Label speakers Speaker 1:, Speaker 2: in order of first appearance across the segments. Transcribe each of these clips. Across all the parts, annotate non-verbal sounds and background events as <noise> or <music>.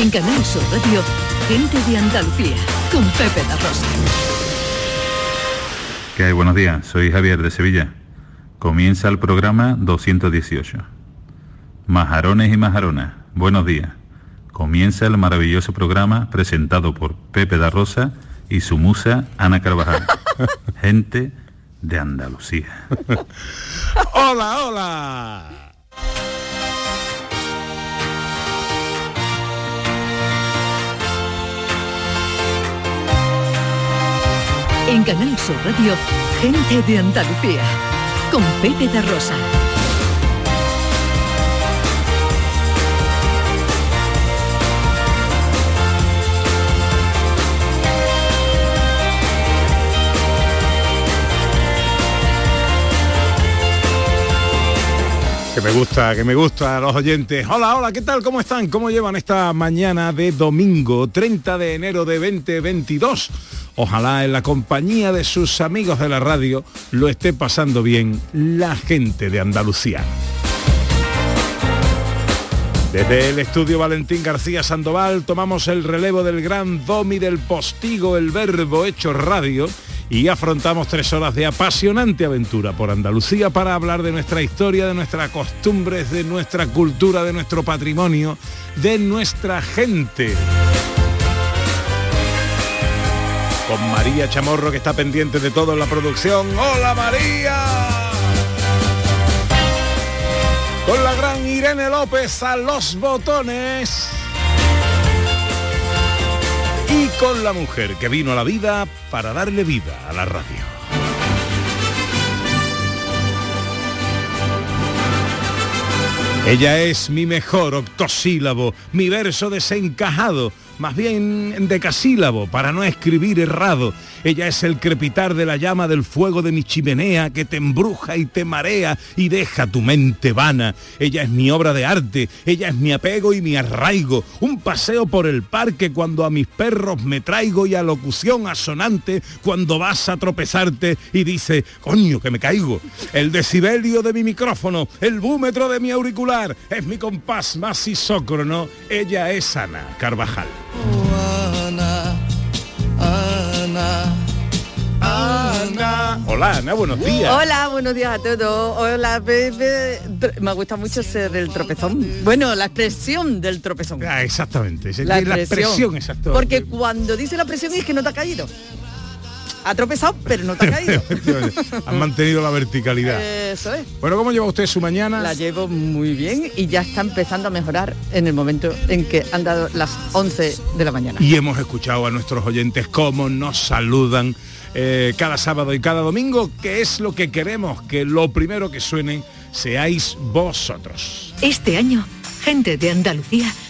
Speaker 1: En Canal Sur Radio, gente de Andalucía, con Pepe da Rosa.
Speaker 2: ¿Qué hay? Buenos días, soy Javier de Sevilla. Comienza el programa 218. Majarones y majaronas, buenos días. Comienza el maravilloso programa presentado por Pepe da Rosa y su musa Ana Carvajal. <laughs> Gente de Andalucía. <laughs>
Speaker 3: ¡Hola, hola!
Speaker 1: En Canal Sur Radio, gente de Andalucía, con Pepe da Rosa.
Speaker 3: Que me gusta, que me gusta a los oyentes. Hola, hola, ¿qué tal? ¿Cómo están? ¿Cómo llevan esta mañana de domingo 30 de enero de 2022? Ojalá en la compañía de sus amigos de la radio lo esté pasando bien la gente de Andalucía. Desde el estudio Valentín García Sandoval tomamos el relevo del gran domi del postigo, el verbo hecho radio, y afrontamos tres horas de apasionante aventura por Andalucía para hablar de nuestra historia, de nuestras costumbres, de nuestra cultura, de nuestro patrimonio, de nuestra gente. Con María Chamorro que está pendiente de todo en la producción. ¡Hola María! Con la gran Irene López a los botones. Y con la mujer que vino a la vida para darle vida a la radio. Ella es mi mejor octosílabo, mi verso desencajado, más bien decasílabo, para no escribir errado. Ella es el crepitar de la llama del fuego de mi chimenea que te embruja y te marea y deja tu mente vana. Ella es mi obra de arte, ella es mi apego y mi arraigo. Un paseo por el parque cuando a mis perros me traigo y a locución asonante cuando vas a tropezarte y dice, coño, que me caigo. El decibelio de mi micrófono, el búmetro de mi auricular, es mi compás más isócrono. Ella es Ana Carvajal. Hola Ana, buenos días.
Speaker 4: Hola, buenos días a todos. Hola. Tr- Me gusta mucho ser el tropezón. Bueno, la expresión del tropezón.
Speaker 3: Ah, exactamente,
Speaker 4: La
Speaker 3: es la
Speaker 4: expresión.
Speaker 3: expresión exacta.
Speaker 4: Porque cuando dice la expresión es que no te ha caído. Ha tropezado, pero no te ha <laughs> caído.
Speaker 3: Han mantenido la verticalidad.
Speaker 4: Eso es.
Speaker 3: Bueno, ¿cómo lleva usted su mañana?
Speaker 4: La llevo muy bien y ya está empezando a mejorar en el momento en que han dado las 11 de la mañana.
Speaker 3: Y hemos escuchado a nuestros oyentes cómo nos saludan eh, cada sábado y cada domingo, que es lo que queremos, que lo primero que suenen seáis vosotros.
Speaker 1: Este año, gente de Andalucía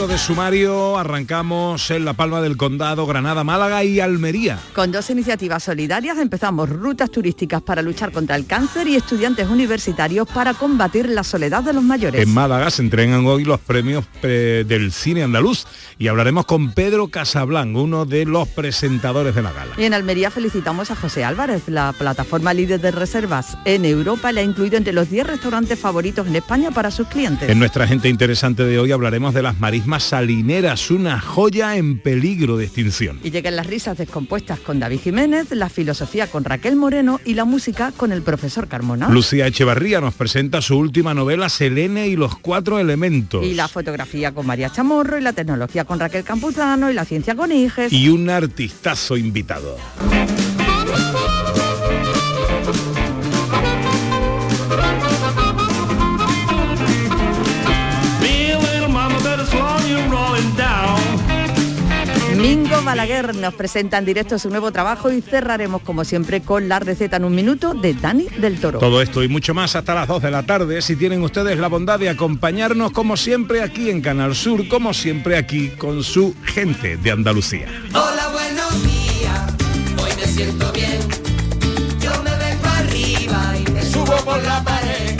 Speaker 3: De sumario, arrancamos en La Palma del Condado, Granada, Málaga y Almería.
Speaker 4: Con dos iniciativas solidarias empezamos rutas turísticas para luchar contra el cáncer y estudiantes universitarios para combatir la soledad de los mayores.
Speaker 3: En Málaga se entregan hoy los premios del cine andaluz y hablaremos con Pedro Casablanc, uno de los presentadores de la gala.
Speaker 4: Y en Almería felicitamos a José Álvarez, la plataforma líder de reservas en Europa le ha incluido entre los 10 restaurantes favoritos en España para sus clientes.
Speaker 3: En nuestra gente interesante de hoy hablaremos de las marismas salineras, una joya en peligro de extinción.
Speaker 4: Y llegan las risas descompuestas con David Jiménez, la filosofía con Raquel Moreno y la música con el profesor Carmona.
Speaker 3: Lucía Echevarría nos presenta su última novela Selene y los cuatro elementos.
Speaker 4: Y la fotografía con María Chamorro y la tecnología con Raquel Campuzano y la ciencia con Iges.
Speaker 3: Y un artistazo invitado.
Speaker 4: Balaguer nos presenta en directo su nuevo trabajo y cerraremos como siempre con la receta en un minuto de Dani del Toro.
Speaker 3: Todo esto y mucho más hasta las 2 de la tarde, si tienen ustedes la bondad de acompañarnos como siempre aquí en Canal Sur, como siempre aquí con su gente de Andalucía.
Speaker 5: Hola, buenos días, hoy me siento bien. Yo me vengo arriba y me subo por la pared.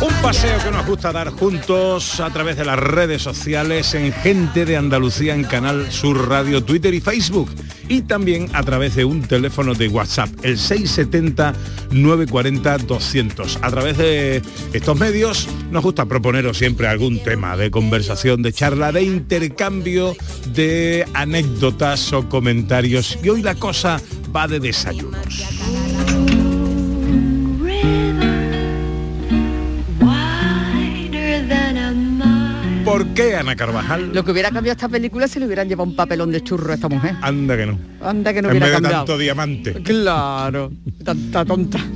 Speaker 3: Un paseo que nos gusta dar juntos a través de las redes sociales en Gente de Andalucía en Canal Sur Radio, Twitter y Facebook. Y también a través de un teléfono de WhatsApp, el 670-940-200. A través de estos medios nos gusta proponeros siempre algún tema de conversación, de charla, de intercambio, de anécdotas o comentarios. Y hoy la cosa va de desayunos. ¿Por qué, Ana Carvajal?
Speaker 4: Lo que hubiera cambiado esta película si le hubieran llevado un papelón de churro a esta mujer.
Speaker 3: Anda que no.
Speaker 4: Anda que no
Speaker 3: en
Speaker 4: hubiera
Speaker 3: vez de
Speaker 4: cambiado.
Speaker 3: tanto diamante.
Speaker 4: Claro, tanta tonta. <laughs>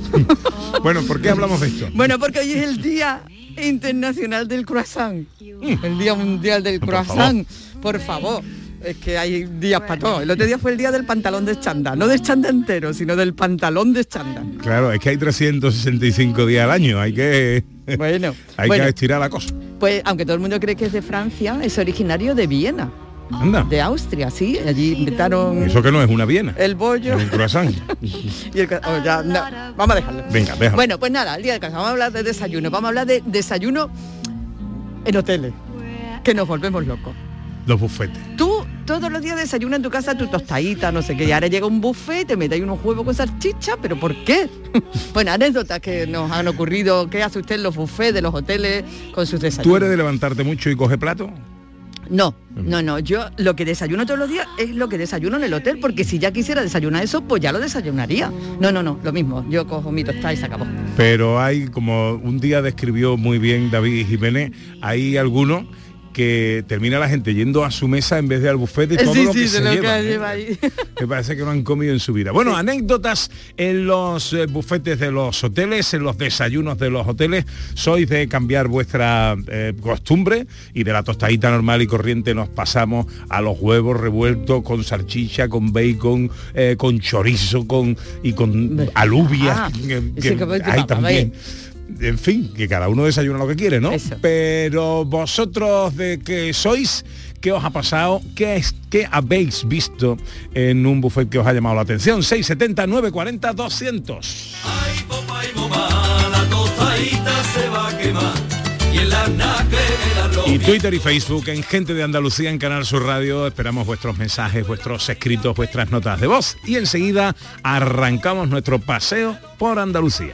Speaker 3: Bueno, ¿por qué hablamos de esto?
Speaker 4: Bueno, porque hoy es el Día Internacional del Croissant. El Día Mundial del
Speaker 3: Por
Speaker 4: Croissant. Por favor. Es que hay días para todo. El otro día fue el día del pantalón de chanda. No de chanda entero, sino del pantalón de chanda.
Speaker 3: Claro, es que hay 365 días al año, hay que <laughs>
Speaker 4: Bueno,
Speaker 3: hay
Speaker 4: bueno,
Speaker 3: que estirar la cosa.
Speaker 4: pues aunque todo el mundo cree que es de Francia, es originario de Viena.
Speaker 3: Anda.
Speaker 4: De Austria, sí. Allí inventaron
Speaker 3: Eso que no es una Viena.
Speaker 4: el bollo.
Speaker 3: un croissant. <laughs>
Speaker 4: y el, oh, ya, no, vamos a dejarlo.
Speaker 3: Venga, déjalo.
Speaker 4: Bueno, pues nada, el día de casa vamos a hablar de desayuno. Vamos a hablar de desayuno en hoteles. Que nos volvemos locos.
Speaker 3: Los bufetes.
Speaker 4: Tú todos los días desayunas en tu casa tu tostadita, no sé qué, y ahora llega un buffet, te metes ahí unos huevos con salchicha, pero ¿por qué? <laughs> bueno, anécdotas que nos han ocurrido, ¿qué hace usted en los buffets de los hoteles con sus desayunos?
Speaker 3: ¿Tú eres de levantarte mucho y coge plato?
Speaker 4: No, no, no, yo lo que desayuno todos los días es lo que desayuno en el hotel, porque si ya quisiera desayunar eso, pues ya lo desayunaría. No, no, no, lo mismo, yo cojo mi tostada y se acabó.
Speaker 3: Pero hay, como un día describió muy bien David Jiménez, hay algunos que termina la gente yendo a su mesa en vez de al buffet de todo
Speaker 4: Sí,
Speaker 3: lo que se
Speaker 4: lo lleva ahí. <laughs>
Speaker 3: Me parece que no han comido en su vida. Bueno, anécdotas en los eh, bufetes de los hoteles, en los desayunos de los hoteles. Sois de cambiar vuestra eh, costumbre y de la tostadita normal y corriente nos pasamos a los huevos revueltos con salchicha, con bacon, eh, con chorizo, con y con alubias.
Speaker 4: Ah,
Speaker 3: que- que hay también. En fin, que cada uno desayuna lo que quiere, ¿no? Pero vosotros de que sois, ¿qué os ha pasado? ¿Qué, es, ¿Qué habéis visto en un buffet que os ha llamado la atención? 670 940 200.
Speaker 5: La tostadita se va a quemar y en la nacle
Speaker 3: Y Twitter y Facebook en Gente de Andalucía en Canal Sur Radio. Esperamos vuestros mensajes, vuestros escritos, vuestras notas de voz. Y enseguida arrancamos nuestro paseo por Andalucía.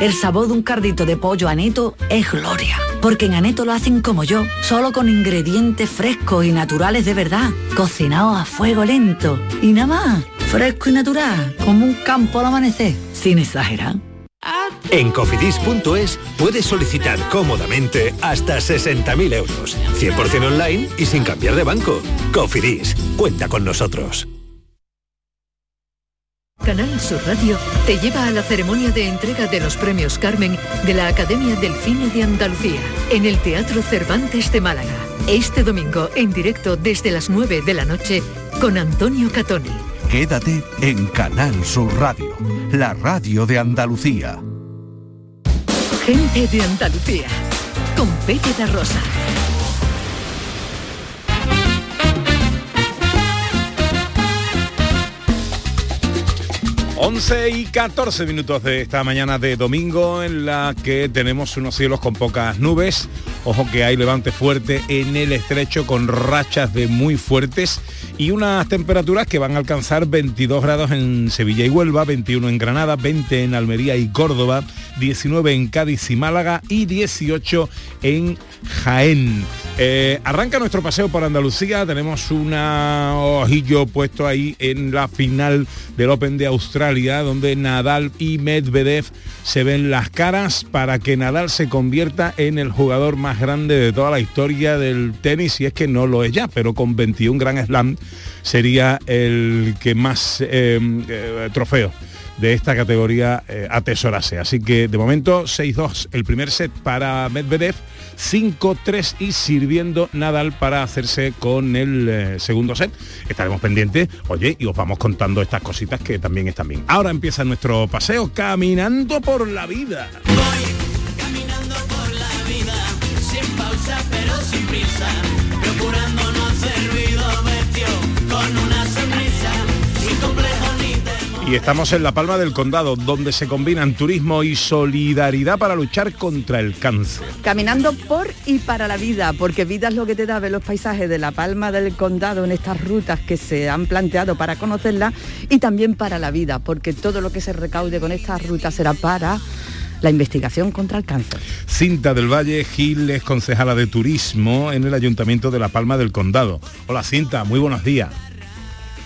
Speaker 6: El sabor de un cardito de pollo aneto es gloria, porque en aneto lo hacen como yo, solo con ingredientes frescos y naturales de verdad, cocinados a fuego lento. Y nada más, fresco y natural, como un campo al amanecer, sin exagerar.
Speaker 7: En cofidis.es puedes solicitar cómodamente hasta 60.000 euros, 100% online y sin cambiar de banco. Cofidis, cuenta con nosotros.
Speaker 1: Canal Sur Radio te lleva a la ceremonia de entrega de los premios Carmen de la Academia del Cine de Andalucía en el Teatro Cervantes de Málaga. Este domingo en directo desde las 9 de la noche con Antonio Catoni.
Speaker 8: Quédate en Canal Sur Radio, la radio de Andalucía.
Speaker 1: Gente de Andalucía con Pepe da Rosa.
Speaker 3: 11 y 14 minutos de esta mañana de domingo en la que tenemos unos cielos con pocas nubes. Ojo que hay levante fuerte en el estrecho con rachas de muy fuertes y unas temperaturas que van a alcanzar 22 grados en Sevilla y Huelva, 21 en Granada, 20 en Almería y Córdoba, 19 en Cádiz y Málaga y 18 en Jaén. Eh, arranca nuestro paseo por Andalucía, tenemos un ojillo puesto ahí en la final del Open de Australia, donde Nadal y Medvedev se ven las caras para que Nadal se convierta en el jugador más grande de toda la historia del tenis, y es que no lo es ya, pero con 21 Grand Slam sería el que más eh, eh, trofeos de esta categoría eh, atesorase. Así que de momento 6-2 el primer set para Medvedev, 5-3 y sirviendo Nadal para hacerse con el eh, segundo set. Estaremos pendientes, oye, y os vamos contando estas cositas que también están bien. Ahora empieza nuestro paseo caminando por la vida.
Speaker 5: Caminando por la vida, sin pausa pero sin prisa,
Speaker 3: Y estamos en La Palma del Condado, donde se combinan turismo y solidaridad para luchar contra el cáncer.
Speaker 4: Caminando por y para la vida, porque vida es lo que te da ver los paisajes de la Palma del Condado en estas rutas que se han planteado para conocerla y también para la vida, porque todo lo que se recaude con estas rutas será para la investigación contra el cáncer.
Speaker 3: Cinta del Valle Gil es concejala de turismo en el Ayuntamiento de La Palma del Condado. Hola Cinta, muy buenos días.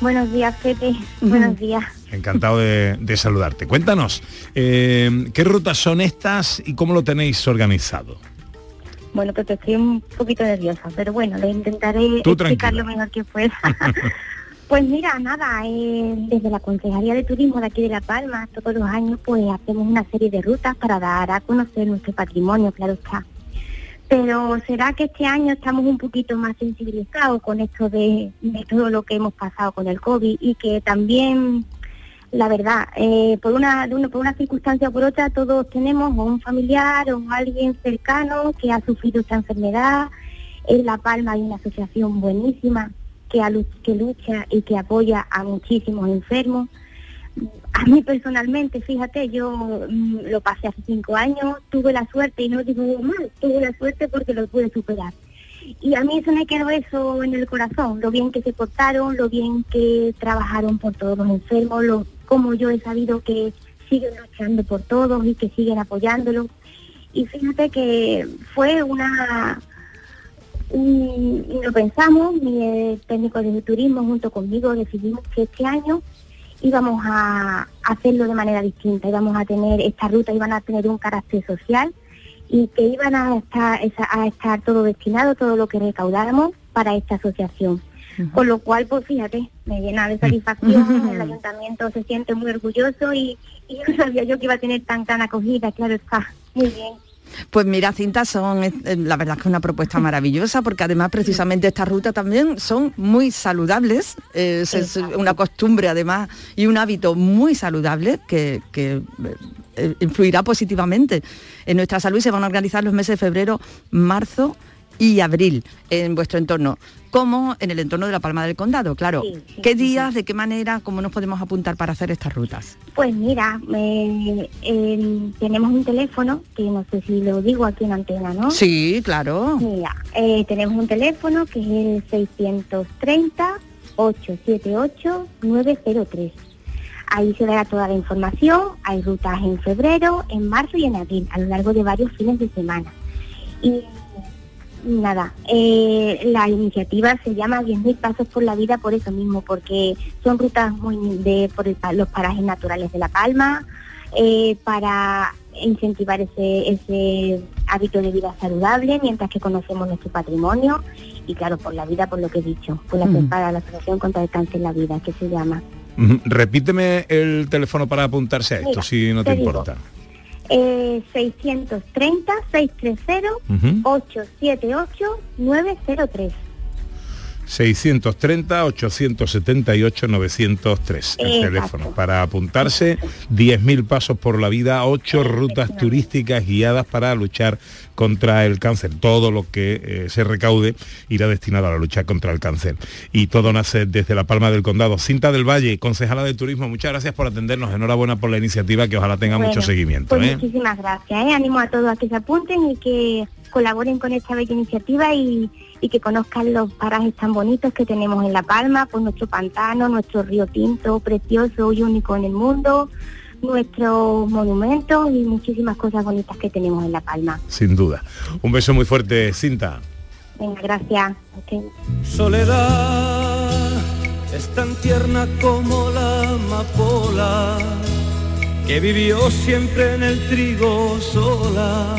Speaker 9: Buenos días, Pepe. Buenos días.
Speaker 3: Encantado de, de saludarte. Cuéntanos, eh, ¿qué rutas son estas y cómo lo tenéis organizado?
Speaker 9: Bueno, Pepe, estoy un poquito nerviosa, pero bueno, le intentaré
Speaker 3: Tú
Speaker 9: explicar lo mejor que pueda. <laughs> pues mira, nada, eh, desde la Consejería de Turismo de aquí de La Palma, todos los años pues hacemos una serie de rutas para dar a conocer nuestro patrimonio, claro está. Pero será que este año estamos un poquito más sensibilizados con esto de, todo lo que hemos pasado con el COVID y que también la verdad, eh, por una, de una- por una circunstancia o por otra, todos tenemos o un familiar o alguien cercano que ha sufrido esta enfermedad. En La Palma hay una asociación buenísima que, que lucha y que apoya a muchísimos enfermos. A mí personalmente, fíjate, yo mm, lo pasé hace cinco años, tuve la suerte, y no digo mal, tuve la suerte porque lo pude superar. Y a mí se me quedó eso en el corazón, lo bien que se portaron, lo bien que trabajaron por todos los enfermos, lo, como yo he sabido que siguen luchando por todos y que siguen apoyándolos. Y fíjate que fue una... un- y lo pensamos, mi eh, técnico de turismo junto conmigo decidimos que este año íbamos a hacerlo de manera distinta, íbamos a tener esta ruta, iban a tener un carácter social y que iban a estar, a estar todo destinado, todo lo que recaudáramos para esta asociación. Con lo cual, pues fíjate, me llena de satisfacción, el ayuntamiento se siente muy orgulloso y, y <laughs> no sabía yo que iba a tener tan gran acogida, claro está, muy bien.
Speaker 4: Pues mira, cintas son, eh, la verdad que es una propuesta <laughs> maravillosa, porque además precisamente estas rutas también son muy saludables, eh, es, es una costumbre además y un hábito muy saludable que, que, eh, influirá positivamente en nuestra salud y se van a organizar los meses de febrero, marzo y abril en vuestro entorno, como en el entorno de la Palma del Condado, claro.
Speaker 9: Sí, sí,
Speaker 4: ¿Qué
Speaker 9: sí,
Speaker 4: días, de qué manera, cómo nos podemos apuntar para hacer estas rutas?
Speaker 9: Pues mira, eh, eh, tenemos un teléfono, que no sé si lo digo aquí en antena, ¿no?
Speaker 4: Sí, claro.
Speaker 9: Mira, eh, tenemos un teléfono que es el 630-878-903. Ahí se dará toda la información, hay rutas en febrero, en marzo y en abril, a lo largo de varios fines de semana. Y nada, eh, la iniciativa se llama 10.000 Pasos por la Vida por eso mismo, porque son rutas muy de por el los parajes naturales de La Palma, eh, para incentivar ese, ese hábito de vida saludable mientras que conocemos nuestro patrimonio y claro, por la vida, por lo que he dicho, por la,
Speaker 3: Mm.
Speaker 9: para la Asociación contra el Cáncer en la Vida, que se llama.
Speaker 3: Repíteme el teléfono para apuntarse a esto,
Speaker 9: Mira,
Speaker 3: si no te,
Speaker 9: te digo. Eh, 630-630-878-903.
Speaker 3: 630-878-903, el teléfono. Para apuntarse, 10.000 pasos por la vida, 8 rutas turísticas guiadas para luchar contra el cáncer. Todo lo que eh, se recaude irá destinado a la lucha contra el cáncer. Y todo nace desde La Palma del Condado. Cinta del Valle, concejala de Turismo, muchas gracias por atendernos. Enhorabuena por la iniciativa, que ojalá tenga mucho seguimiento.
Speaker 9: Pues
Speaker 3: ¿eh?
Speaker 9: muchísimas gracias. ¿eh? Animo a todos a que se apunten y que colaboren con esta bella iniciativa y, y que conozcan los parajes tan bonitos que tenemos en La Palma, pues nuestro pantano, nuestro río Tinto, precioso y único en el mundo, nuestros monumentos y muchísimas cosas bonitas que tenemos en La Palma.
Speaker 3: Sin duda. Un beso muy fuerte, Cinta.
Speaker 9: Venga, gracias.
Speaker 10: Soledad es tan tierna como la amapola que vivió siempre en el trigo sola,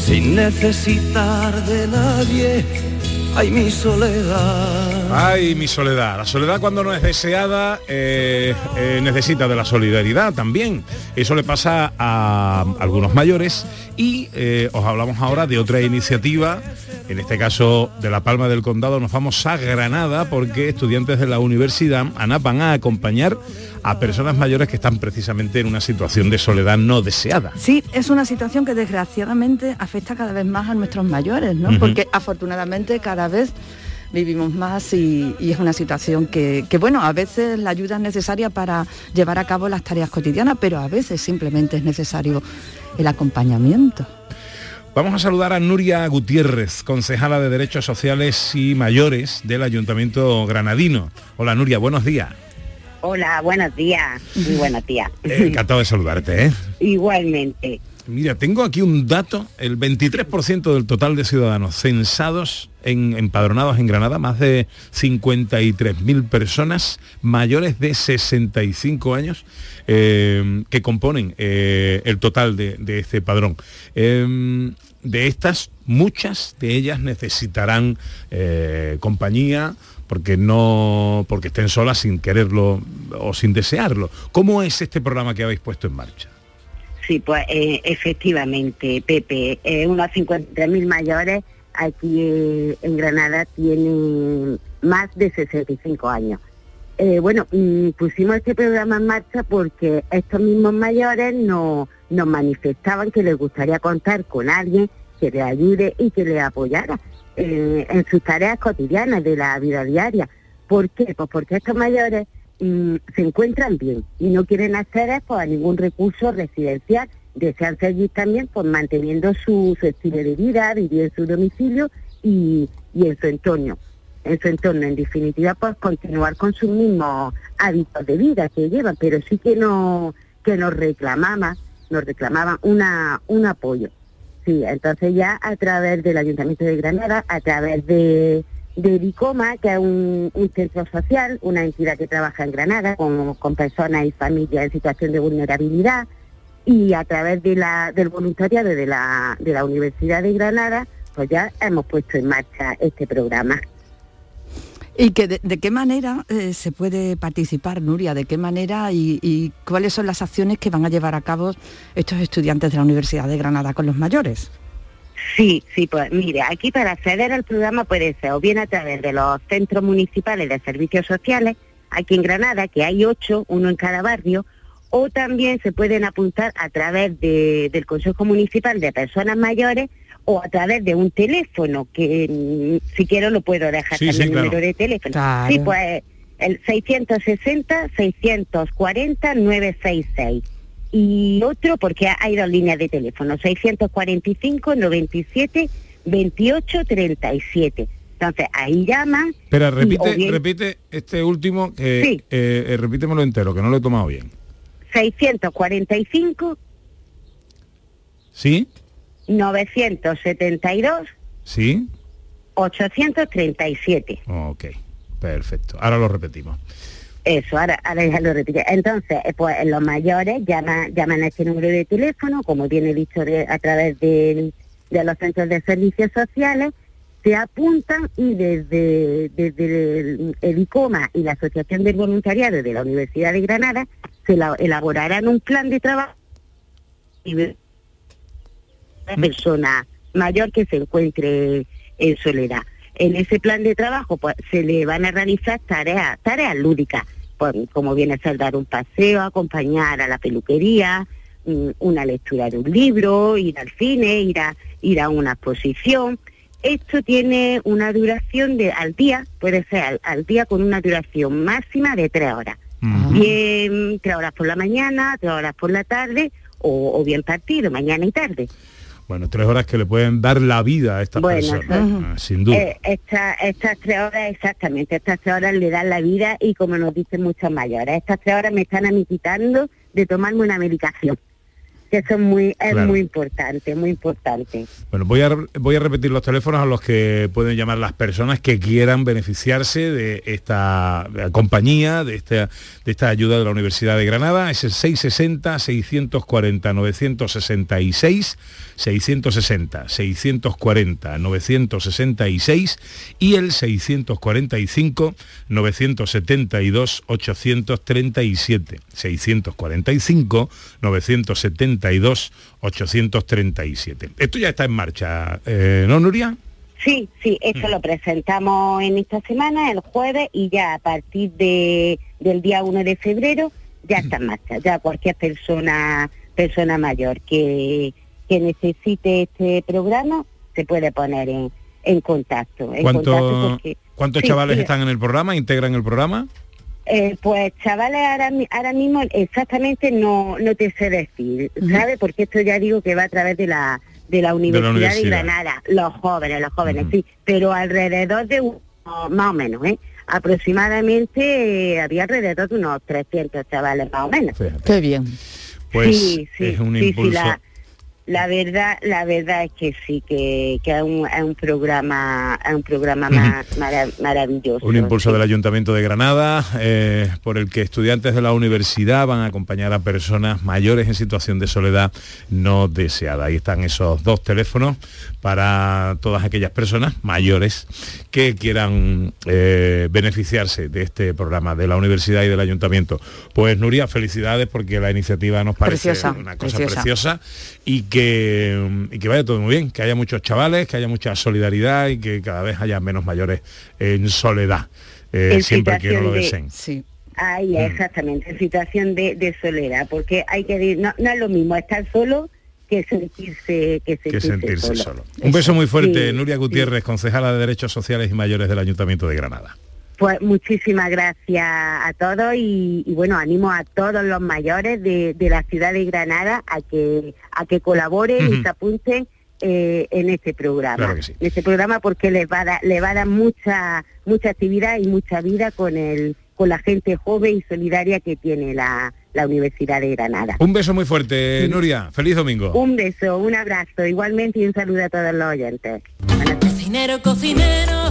Speaker 10: sin necesitar de nadie. Ay, mi soledad.
Speaker 3: Ay, mi soledad. La soledad cuando no es deseada eh, eh, necesita de la solidaridad también. Eso le pasa a algunos mayores y eh, os hablamos ahora de otra iniciativa. En este caso de La Palma del Condado nos vamos a Granada porque estudiantes de la Universidad ANAP van a acompañar a personas mayores que están precisamente en una situación de soledad no deseada.
Speaker 4: Sí, es una situación que desgraciadamente afecta cada vez más a nuestros mayores, ¿no? Porque afortunadamente cada vez vivimos más y, y es una situación que, que, bueno, a veces la ayuda es necesaria para llevar a cabo las tareas cotidianas, pero a veces simplemente es necesario el acompañamiento.
Speaker 3: Vamos a saludar a Nuria Gutiérrez, concejala de Derechos Sociales y Mayores del Ayuntamiento Granadino. Hola Nuria, buenos días.
Speaker 11: Hola, buenos días. Muy buenos días.
Speaker 3: Eh, encantado de saludarte. ¿eh? <laughs>
Speaker 11: Igualmente.
Speaker 3: Mira, tengo aquí un dato, el 23% del total de ciudadanos censados, en, empadronados en Granada, más de 53.000 personas mayores de 65 años eh, que componen eh, el total de, este padrón. Eh, de estas, muchas de ellas necesitarán eh, compañía porque no porque estén solas sin quererlo o sin desearlo. ¿Cómo es este programa que habéis puesto en marcha?
Speaker 11: Sí, pues eh, efectivamente, Pepe, eh, unos 53.000 mayores aquí eh, en Granada tienen más de 65 años. Eh, bueno, pusimos este programa en marcha porque estos mismos mayores no- nos manifestaban que les gustaría contar con alguien que les ayude y que les apoyara eh, en sus tareas cotidianas de la vida diaria. ¿Por qué? Pues porque estos mayores mm, se encuentran bien y no quieren acceder pues, a ningún recurso residencial. Desean seguir también pues, manteniendo su, estilo de vida, vivir en su domicilio y, y en su entorno. En su entorno, en definitiva, pues continuar con sus mismos hábitos de vida que llevan, pero sí que no que nos reclamaban, nos reclamaban una, un apoyo. Sí, entonces ya a través del Ayuntamiento de Granada, a través de, de Dicoma, que es un, centro social, una entidad que trabaja en Granada con, personas y familias en situación de vulnerabilidad, y a través de la, del voluntariado de la, de la Universidad de Granada, pues ya hemos puesto en marcha este programa.
Speaker 4: ¿Y que de, qué manera eh, se puede participar, Nuria? ¿De qué manera y cuáles son las acciones que van a llevar a cabo estos estudiantes de la Universidad de Granada con los mayores?
Speaker 11: Sí, sí, pues mire, aquí para acceder al programa puede ser o bien a través de los centros municipales de servicios sociales, aquí en Granada, que hay ocho, uno en cada barrio, o también se pueden apuntar a través de- del Consejo Municipal de Personas Mayores o a través de un teléfono, que mm, si quiero lo puedo dejar
Speaker 12: Sí,
Speaker 11: también
Speaker 12: sí,
Speaker 11: el
Speaker 12: claro.
Speaker 11: número de teléfono.
Speaker 12: Claro.
Speaker 11: Sí, pues el 660-640-966. Y otro, porque hay dos líneas de teléfono, 645 97 28 37. Entonces, ahí llaman.
Speaker 3: Espera, repite,
Speaker 11: bien-
Speaker 3: repite este último, que
Speaker 11: Sí.
Speaker 3: eh, eh, repítemelo entero, que no lo he tomado bien.
Speaker 11: 645
Speaker 3: ¿Sí?
Speaker 11: 972
Speaker 3: ¿Sí?
Speaker 11: 837.
Speaker 3: Ok, perfecto. Ahora lo repetimos.
Speaker 11: Eso, ahora, ahora ya lo repito. Entonces, eh, pues los mayores llaman, llaman a este número de teléfono, como viene dicho de- a través del- de los centros de servicios sociales, se apuntan y desde, desde el, ICOMA y la Asociación del Voluntariado de la Universidad de Granada se la- elaborarán un plan de trabajo y persona mayor que se encuentre en soledad. En ese plan de trabajo pues, se le van a realizar tareas, tareas lúdicas, pues, como viene a ser dar un paseo, acompañar a la peluquería, mm, una lectura de un libro, ir al cine, ir a, ir a una exposición. Esto tiene una duración de al día, puede ser al, al día con una duración máxima de tres horas. Bien, tres horas por la mañana, tres horas por la tarde, o, o bien partido, mañana y tarde.
Speaker 3: Bueno, tres horas que le pueden dar la vida a estas
Speaker 11: Bueno,
Speaker 3: personas,
Speaker 11: son-
Speaker 3: ah, sin duda.
Speaker 11: Eh, esta- estas tres horas, exactamente, estas tres horas le dan la vida y como nos dicen muchos mayores, estas tres horas me están a mí quitando de tomarme una medicación, que eso es muy, es
Speaker 3: Claro.
Speaker 11: muy importante, muy importante.
Speaker 3: Bueno, voy a, voy a repetir los teléfonos a los que pueden llamar las personas que quieran beneficiarse de esta compañía, de esta, de esta ayuda de la Universidad de Granada. Es el 660-640-966, 660-640-966 y el 645-972-837. 645-972-837. Esto ya está en marcha, eh, ¿no, Nuria?
Speaker 11: Sí, sí, esto lo presentamos en esta semana, el jueves, y ya a partir de, del día 1 de febrero ya está en marcha. Ya cualquier persona persona mayor que, que necesite este programa se puede poner en, en contacto. En contacto
Speaker 3: ¿Cuánto-
Speaker 11: porque-
Speaker 3: ¿Cuántos
Speaker 11: Sí,
Speaker 3: chavales
Speaker 11: sí.
Speaker 3: están en el programa, integran el programa?
Speaker 11: Eh, pues chavales, ahora, mi- ahora mismo exactamente no, no te sé decir, ¿sabes? Porque esto ya digo que va a través de la, de la Universidad de,
Speaker 3: universidad.
Speaker 11: Granada, los jóvenes, los jóvenes, sí, pero alrededor de unos, más o menos, ¿eh? Aproximadamente eh, había alrededor de unos 300 chavales más o menos.
Speaker 4: Qué bien.
Speaker 3: Pues
Speaker 11: Sí, sí,
Speaker 3: es un
Speaker 11: sí, sí,
Speaker 3: impulso.
Speaker 11: la, la verdad, la verdad es que sí, que, que es, un, es un programa, es un programa ma- mara- maravilloso.
Speaker 3: Un impulso del Ayuntamiento de Granada eh, por el que estudiantes de la universidad van a acompañar a personas mayores en situación de soledad no deseada. Ahí están esos dos teléfonos para todas aquellas personas mayores que quieran eh, beneficiarse de este programa de la universidad y del ayuntamiento. Pues Nuria, felicidades porque la iniciativa nos parece
Speaker 4: Preciosa,
Speaker 3: una cosa
Speaker 4: preciosa.
Speaker 3: preciosa y que, y que vaya todo muy bien, que haya muchos chavales, que haya mucha solidaridad y que cada vez haya menos mayores en soledad, eh,
Speaker 11: En
Speaker 3: siempre que no lo
Speaker 11: situación de-
Speaker 3: deseen.
Speaker 4: Sí.
Speaker 11: Ahí,
Speaker 3: Mm.
Speaker 11: exactamente, en situación de, de soledad, porque hay que dir- no, no es lo mismo estar solo que sentirse que
Speaker 3: Que
Speaker 11: sentirse, solo.
Speaker 3: solo. Un beso muy fuerte,
Speaker 11: Sí,
Speaker 3: Nuria
Speaker 11: sí.
Speaker 3: Gutiérrez, concejala de Derechos Sociales y Mayores del Ayuntamiento de Granada.
Speaker 11: Pues muchísimas gracias a todos y, y bueno, animo a todos los mayores de, de la ciudad de Granada a que a que colaboren y se apunten eh, en este programa.
Speaker 3: Claro que sí.
Speaker 11: En este programa porque les va a dar, le va a dar mucha mucha actividad y mucha vida con el con la gente joven y solidaria que tiene la, la Universidad de Granada.
Speaker 3: Un beso muy fuerte, Nuria. Feliz domingo.
Speaker 11: Un beso, un abrazo, igualmente y un saludo a todos los oyentes.
Speaker 12: Cocinero, cocinero.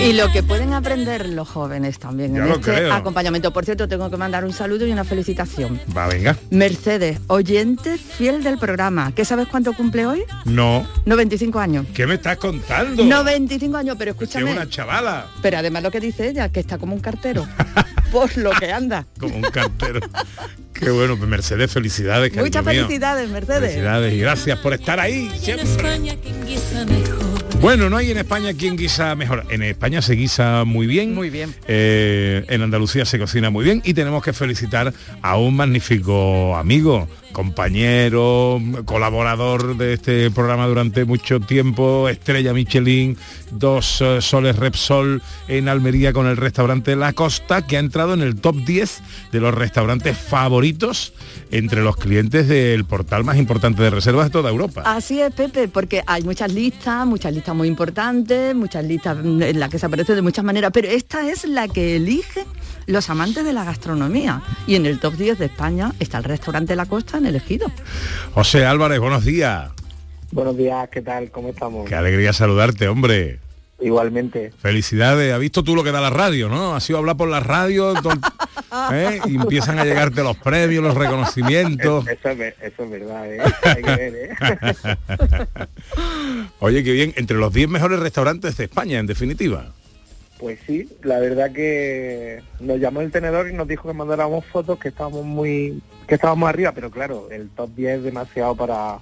Speaker 4: Y lo que pueden aprender los jóvenes también
Speaker 3: Ya
Speaker 4: en
Speaker 3: lo
Speaker 4: este
Speaker 3: creo.
Speaker 4: acompañamiento. Por cierto, tengo que mandar un saludo y una felicitación.
Speaker 3: Va, venga.
Speaker 4: Mercedes, oyente fiel del programa. ¿Qué sabes cuánto cumple hoy?
Speaker 3: No.
Speaker 4: 95 años.
Speaker 3: ¿Qué me estás contando?
Speaker 4: 95 años, pero
Speaker 3: Que es
Speaker 4: escúchame.
Speaker 3: una chavala,
Speaker 4: Pero además lo que dice ella, que está como un cartero. <laughs> por lo que anda. <laughs>
Speaker 3: como un cartero. Qué bueno, pues Mercedes, felicidades,
Speaker 4: Muchas
Speaker 3: mío.
Speaker 4: felicidades, Mercedes.
Speaker 3: Felicidades y gracias por estar ahí
Speaker 12: En
Speaker 3: siempre.
Speaker 12: España quien guisa mejor.
Speaker 3: Bueno, no hay en España quien guisa mejor. En España se guisa muy bien.
Speaker 4: Muy bien.
Speaker 3: Eh, en Andalucía se cocina muy bien y tenemos que felicitar a un magnífico amigo, compañero, colaborador de este programa durante mucho tiempo, estrella Michelin, dos eh, soles Repsol en Almería con el restaurante La Costa, que ha entrado en el top 10 de los restaurantes favoritos entre los clientes del portal más importante de reservas de toda Europa.
Speaker 4: Así es, Pepe, porque hay muchas listas, muchas listas muy importantes, muchas listas en las que se aparece de muchas maneras, pero esta es la que eligen los amantes de la gastronomía. Y en el top 10 de España está el restaurante La Costa en elegido.
Speaker 3: José Álvarez, buenos días.
Speaker 13: Buenos días, ¿qué tal? ¿Cómo estamos?
Speaker 3: Qué alegría saludarte, hombre.
Speaker 13: Igualmente.
Speaker 3: Felicidades. ¿Ha visto tú lo que da la radio, no? Ha sido hablar por la radio <laughs> ¿eh? y empiezan a llegarte los premios, los reconocimientos.
Speaker 13: Eso es, ver- eso es verdad, ¿eh? Hay que ver, ¿eh? <laughs>
Speaker 3: Oye, qué bien. Entre los 10 mejores restaurantes de España, en definitiva.
Speaker 13: Pues sí, la verdad que nos llamó el tenedor y nos dijo que mandáramos fotos que estábamos muy que estábamos arriba, pero claro, el top 10 es demasiado para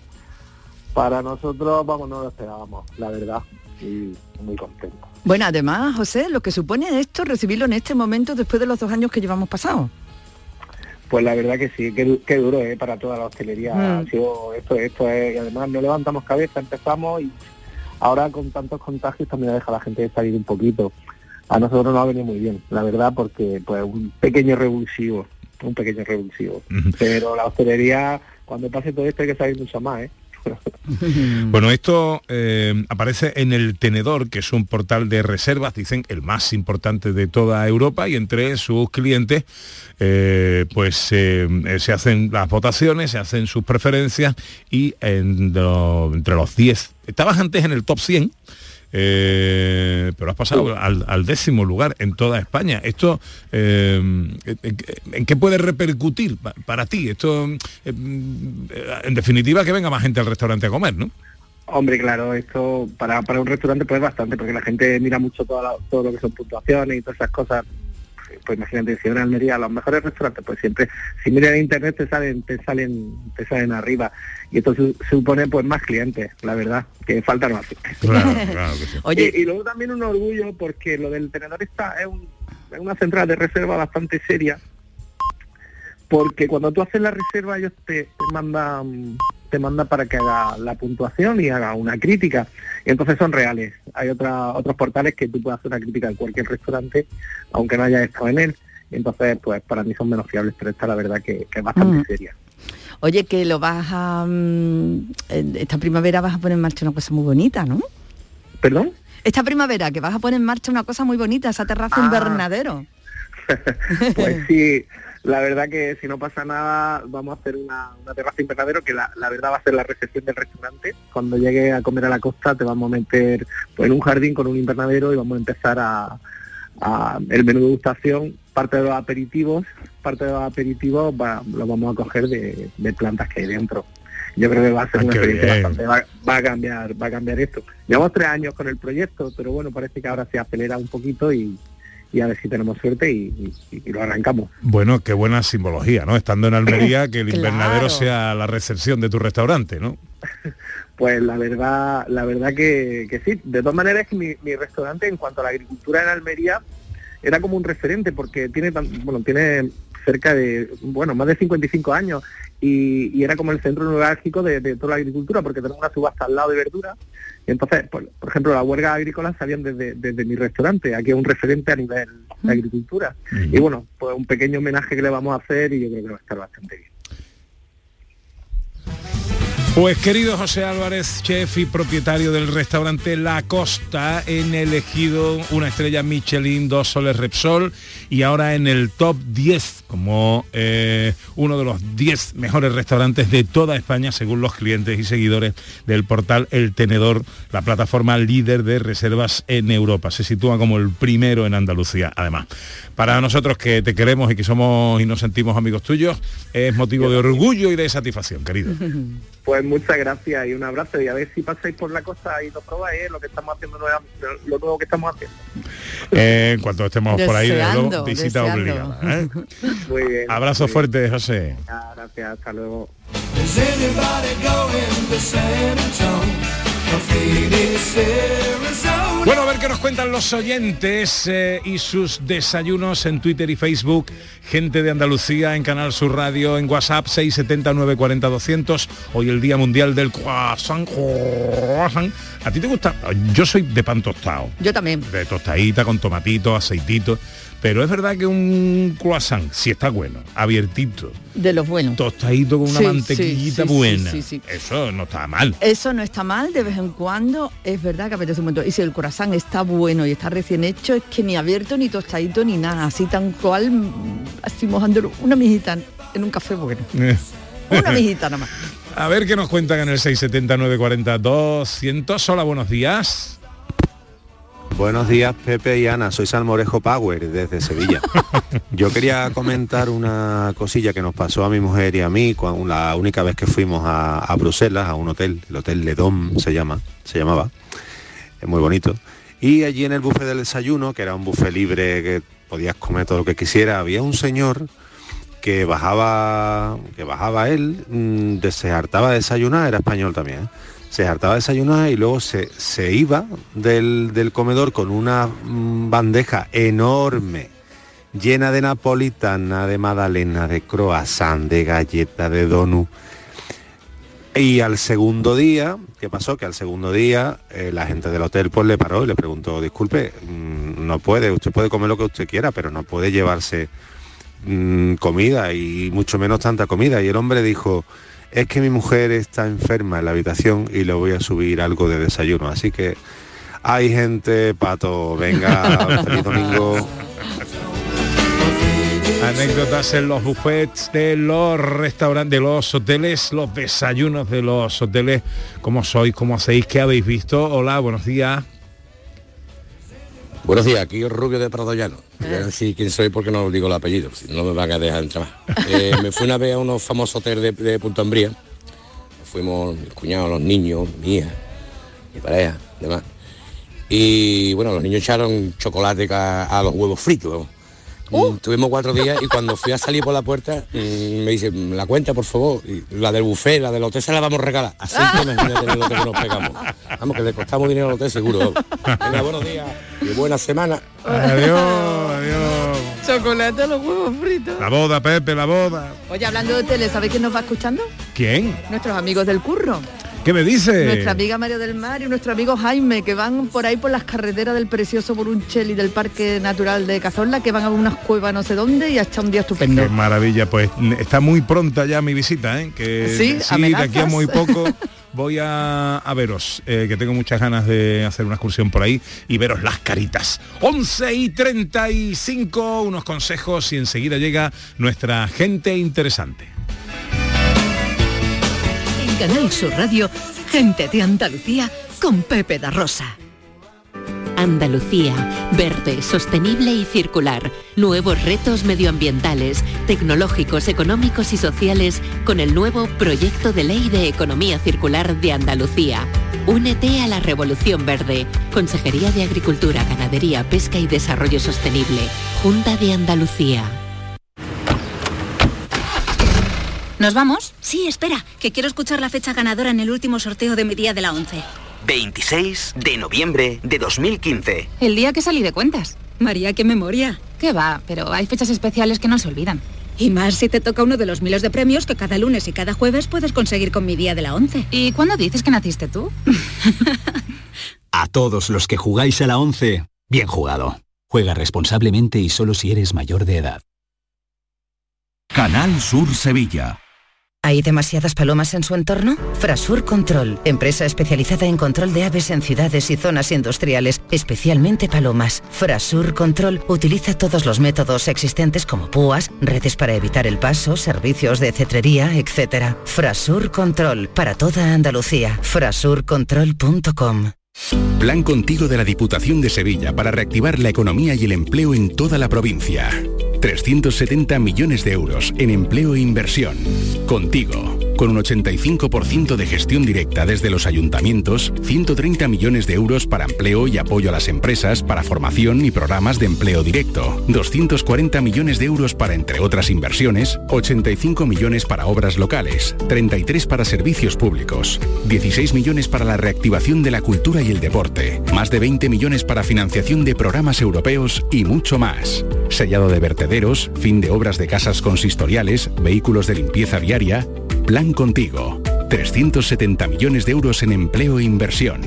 Speaker 13: para nosotros, vamos, no lo esperábamos, la verdad, y muy contentos.
Speaker 4: Bueno, además, José, lo que supone esto, recibirlo en este momento después de los dos años que llevamos pasado.
Speaker 13: Pues la verdad que sí, qué, du- qué duro ¿eh? para toda la hostelería.
Speaker 4: Mm.
Speaker 13: Ha sido, esto, esto es, y además no levantamos cabeza, empezamos y ahora con tantos contagios también deja a la gente salir un poquito. A nosotros nos ha venido muy bien, la verdad, porque pues un pequeño revulsivo, un pequeño revulsivo. Pero la hostelería, cuando pase todo esto hay que salir mucho más, ¿eh? <laughs>
Speaker 3: Bueno, esto eh, aparece en el Tenedor, que es un portal de reservas, dicen el más importante de toda Europa, y entre sus clientes eh, pues eh, se hacen las votaciones, se hacen sus preferencias y en lo- entre los 10, estabas antes en el top 100, eh, pero has pasado al, al décimo lugar en toda España. Esto, eh, ¿en, en qué puede repercutir pa- para ti? Esto, eh, en definitiva, que venga más gente al restaurante a comer, ¿no?
Speaker 13: Hombre, claro, esto para, para un restaurante pues es bastante, porque la gente mira mucho toda la- todo lo que son puntuaciones y todas esas cosas. Pues imagínate, si en Almería los mejores restaurantes, pues siempre, si miras en internet te salen, te salen, te salen arriba. Y esto su- supone pues más clientes, la verdad, que falta no hace. <laughs>
Speaker 4: Oye.
Speaker 13: Y, y luego también un orgullo porque lo del tenedor está es, un- es una central de reserva bastante seria porque cuando tú haces la reserva ellos te, te mandan te mandan para que haga la puntuación y haga una crítica y entonces son reales hay otra, otros portales que tú puedes hacer una crítica de cualquier restaurante aunque no hayas estado en él y entonces pues para mí son menos fiables pero esta la verdad que, que es bastante
Speaker 4: Mm.
Speaker 13: seria
Speaker 4: Oye, que lo vas a... mm, esta primavera vas a poner en marcha una cosa muy bonita, ¿no?
Speaker 13: ¿Perdón?
Speaker 4: Esta primavera que vas a poner en marcha una cosa muy bonita, esa terraza
Speaker 13: Ah.
Speaker 4: invernadero. <laughs>
Speaker 13: pues sí la verdad que si no pasa nada vamos a hacer una, una terraza invernadero que la, la verdad va a ser la recepción del restaurante. Cuando llegue a comer a la costa te vamos a meter pues, en un jardín con un invernadero y vamos a empezar a, a- el menú de gustación parte de los aperitivos parte de los aperitivos va- lo vamos a coger de, de plantas que hay dentro. Yo creo que va a ser
Speaker 3: Ah,
Speaker 13: una experiencia
Speaker 3: bien.
Speaker 13: bastante va, va a cambiar va a cambiar esto. Llevamos tres años con el proyecto pero bueno parece que ahora se acelera un poquito y, y a ver si tenemos suerte y, y- y lo arrancamos
Speaker 3: Bueno, qué buena simbología, ¿no? Estando en Almería, que el <laughs>
Speaker 13: Claro.
Speaker 3: invernadero sea la recepción de tu restaurante, ¿no? <laughs>
Speaker 13: Pues la verdad, la verdad que, que sí. De todas maneras, que mi, mi restaurante en cuanto a la agricultura en Almería era como un referente porque tiene tan, bueno, tiene cerca de, bueno, más de 55 años y, y era como el centro neurálgico de, de toda la agricultura porque tenemos una subasta al lado de verduras y entonces, por ejemplo, las huelgas agrícolas salían desde, desde mi restaurante, aquí es un referente a nivel de agricultura. Y bueno, pues un pequeño homenaje que le vamos a hacer y yo creo que va a estar bastante bien.
Speaker 3: Pues querido José Álvarez, chef y propietario del restaurante La Costa, en elegido una estrella Michelin, dos soles Repsol y ahora en el top 10 como eh, uno de los 10 mejores restaurantes de toda España según los clientes y seguidores del portal El Tenedor, la plataforma líder de reservas en Europa. Se sitúa como el primero en Andalucía, además. Para nosotros que te queremos y que somos y nos sentimos amigos tuyos, es motivo de orgullo y de satisfacción, querido. <laughs>
Speaker 13: Pues muchas gracias y un abrazo y a ver si pasáis por la costa y lo probáis, ¿eh? lo que estamos haciendo lo nuevo que estamos haciendo.
Speaker 3: Eh, en cuanto estemos por ahí, desde luego,
Speaker 13: Deseando,
Speaker 3: visita
Speaker 13: deseando.
Speaker 3: obligada. ¿eh? <laughs>
Speaker 13: Muy bien.
Speaker 3: Abrazo
Speaker 13: muy bien.
Speaker 3: fuerte, José.
Speaker 13: Ah, Gracias, hasta luego.
Speaker 3: Bueno, a ver qué nos cuentan los oyentes eh, y sus desayunos en Twitter y Facebook. Gente de Andalucía en Canal Sur Radio, en WhatsApp 679 40 200. Hoy el Día Mundial del Croissant. croissant. ¿A ti te gusta? Yo soy de pan tostado.
Speaker 4: Yo también.
Speaker 3: De tostadita con tomatito, aceitito. Pero es verdad que un croissant, si está bueno, abiertito,
Speaker 4: De los buenos.
Speaker 3: tostadito con una
Speaker 4: Sí,
Speaker 3: mantequillita
Speaker 4: sí, sí,
Speaker 3: buena, eso no está mal.
Speaker 4: Eso no está mal, de vez en cuando es verdad que apetece un montón. Y si el corazón está bueno y está recién hecho, es que ni abierto, ni tostadito, ni nada, así tan cual, así mojándolo, una mijita en un café bueno. <laughs> Una mijita nada más.
Speaker 3: A ver qué nos cuentan en el 679 40 200. Hola, buenos días.
Speaker 14: Buenos días, Pepe y Ana. Soy Salmorejo Power desde Sevilla. <laughs> Yo quería comentar una cosilla que nos pasó a mi mujer y a mí cuando la única vez que fuimos a, a Bruselas, a un hotel, el Hotel Ledom se llama, se llamaba. Es muy bonito. Y allí en el buffet del desayuno, que era un buffet libre que podías comer todo lo que quisiera, había un señor que bajaba, que bajaba él, mm, de- se hartaba de desayunar, era español también, ¿eh? Se hartaba de desayunar y luego se, se iba del, del comedor con una mm, bandeja enorme, llena de napolitana, de magdalena, de croissant, de galleta, de donut. Y al segundo día, ¿qué pasó? Que al segundo día eh, la gente del hotel pues le paró y le preguntó, disculpe, mm, no puede, usted puede comer lo que usted quiera, pero no puede llevarse mm, comida y mucho menos tanta comida. Y el hombre dijo, es que mi mujer está enferma en la habitación y le voy a subir algo de desayuno. Así que hay gente, pato, venga, <laughs> feliz domingo.
Speaker 3: Anécdotas en los buffets de los restaurantes, de los hoteles, los desayunos de los hoteles. ¿Cómo sois? ¿Cómo hacéis? ¿Qué habéis visto? Hola, buenos días.
Speaker 15: Buenos días, aquí Rubio de Prado Llano. Voy a decir quién soy porque no digo el apellido, si no me van a dejar entrar más. <laughs> Eh, me fui una vez a unos famosos hoteles de, de Punta Umbría. Fuimos mis cuñados, los niños, hija, mi pareja, demás. Y bueno, los niños echaron chocolate a, los huevos fritos. Mm, Tuvimos cuatro días y cuando fui a salir por la puerta mm, me dice, la cuenta por favor, y la del buffet, la del hotel se la vamos a regalar. Así que imagínate el hotel que nos pegamos. Vamos, que le costamos dinero al hotel seguro. Venga, buenos días y buena semana.
Speaker 3: Adiós, adiós.
Speaker 4: Chocolate a los huevos fritos.
Speaker 3: La boda, Pepe, la boda.
Speaker 4: Oye, hablando de tele, ¿sabéis quién nos va escuchando?
Speaker 3: ¿Quién?
Speaker 4: Nuestros amigos del curro.
Speaker 3: ¿Qué me dice?
Speaker 4: Nuestra amiga María del Mar y nuestro amigo Jaime, que van por ahí por las carreteras del precioso Borunchel y del Parque Natural de Cazorla, que van a unas cuevas no sé dónde y a echar un día estupendo.
Speaker 3: Qué maravilla, pues está muy pronta ya mi visita, ¿eh? Que
Speaker 4: Sí,
Speaker 3: de aquí a muy poco <laughs> voy a, a veros, eh, que tengo muchas ganas de hacer una excursión por ahí y veros las caritas. 11 y 35, unos consejos y enseguida llega nuestra gente interesante.
Speaker 1: Canal Sur Radio, gente de Andalucía con Pepe da Rosa.
Speaker 16: Andalucía, verde, sostenible y circular. Nuevos retos medioambientales, tecnológicos, económicos y sociales con el nuevo Proyecto de Ley de Economía Circular de Andalucía. Únete a la Revolución Verde. Consejería de Agricultura, Ganadería, Pesca y Desarrollo Sostenible. Junta de Andalucía.
Speaker 17: ¿Nos vamos? Sí, espera, que quiero escuchar la fecha ganadora en el último sorteo de mi día de la 11.
Speaker 18: 26 de noviembre de 2015.
Speaker 17: El día que salí de cuentas. María, qué memoria.
Speaker 19: ¿Qué va? Pero hay fechas especiales que no se olvidan.
Speaker 17: Y más si te toca uno de los miles de premios que cada lunes y cada jueves puedes conseguir con mi día de la 11.
Speaker 19: ¿Y cuándo dices que naciste tú? <laughs>
Speaker 20: A todos los que jugáis a la 11, bien jugado. Juega responsablemente y solo si eres mayor de edad.
Speaker 21: Canal Sur Sevilla.
Speaker 22: ¿Hay demasiadas palomas en su entorno? Frasur Control, empresa especializada en control de aves en ciudades y zonas industriales, especialmente palomas. Frasur Control utiliza todos los métodos existentes como púas, redes para evitar el paso, servicios de cetrería, etc. Frasur Control, para toda Andalucía. Frasurcontrol.com
Speaker 23: Plan contigo de la Diputación de Sevilla para reactivar la economía y el empleo en toda la provincia. 370 millones de euros en empleo e inversión. Contigo, con un 85% de gestión directa desde los ayuntamientos, 130 millones de euros para empleo y apoyo a las empresas para formación y programas de empleo directo, 240 millones de euros para, entre otras inversiones, 85 millones para obras locales, 33 para servicios públicos, 16 millones para la reactivación de la cultura y el deporte, más de 20 millones para financiación de programas europeos y mucho más. Sellado de vertederos, fin de obras de casas consistoriales, vehículos de limpieza viaria. Plan Contigo. 370 millones de euros en empleo e inversión.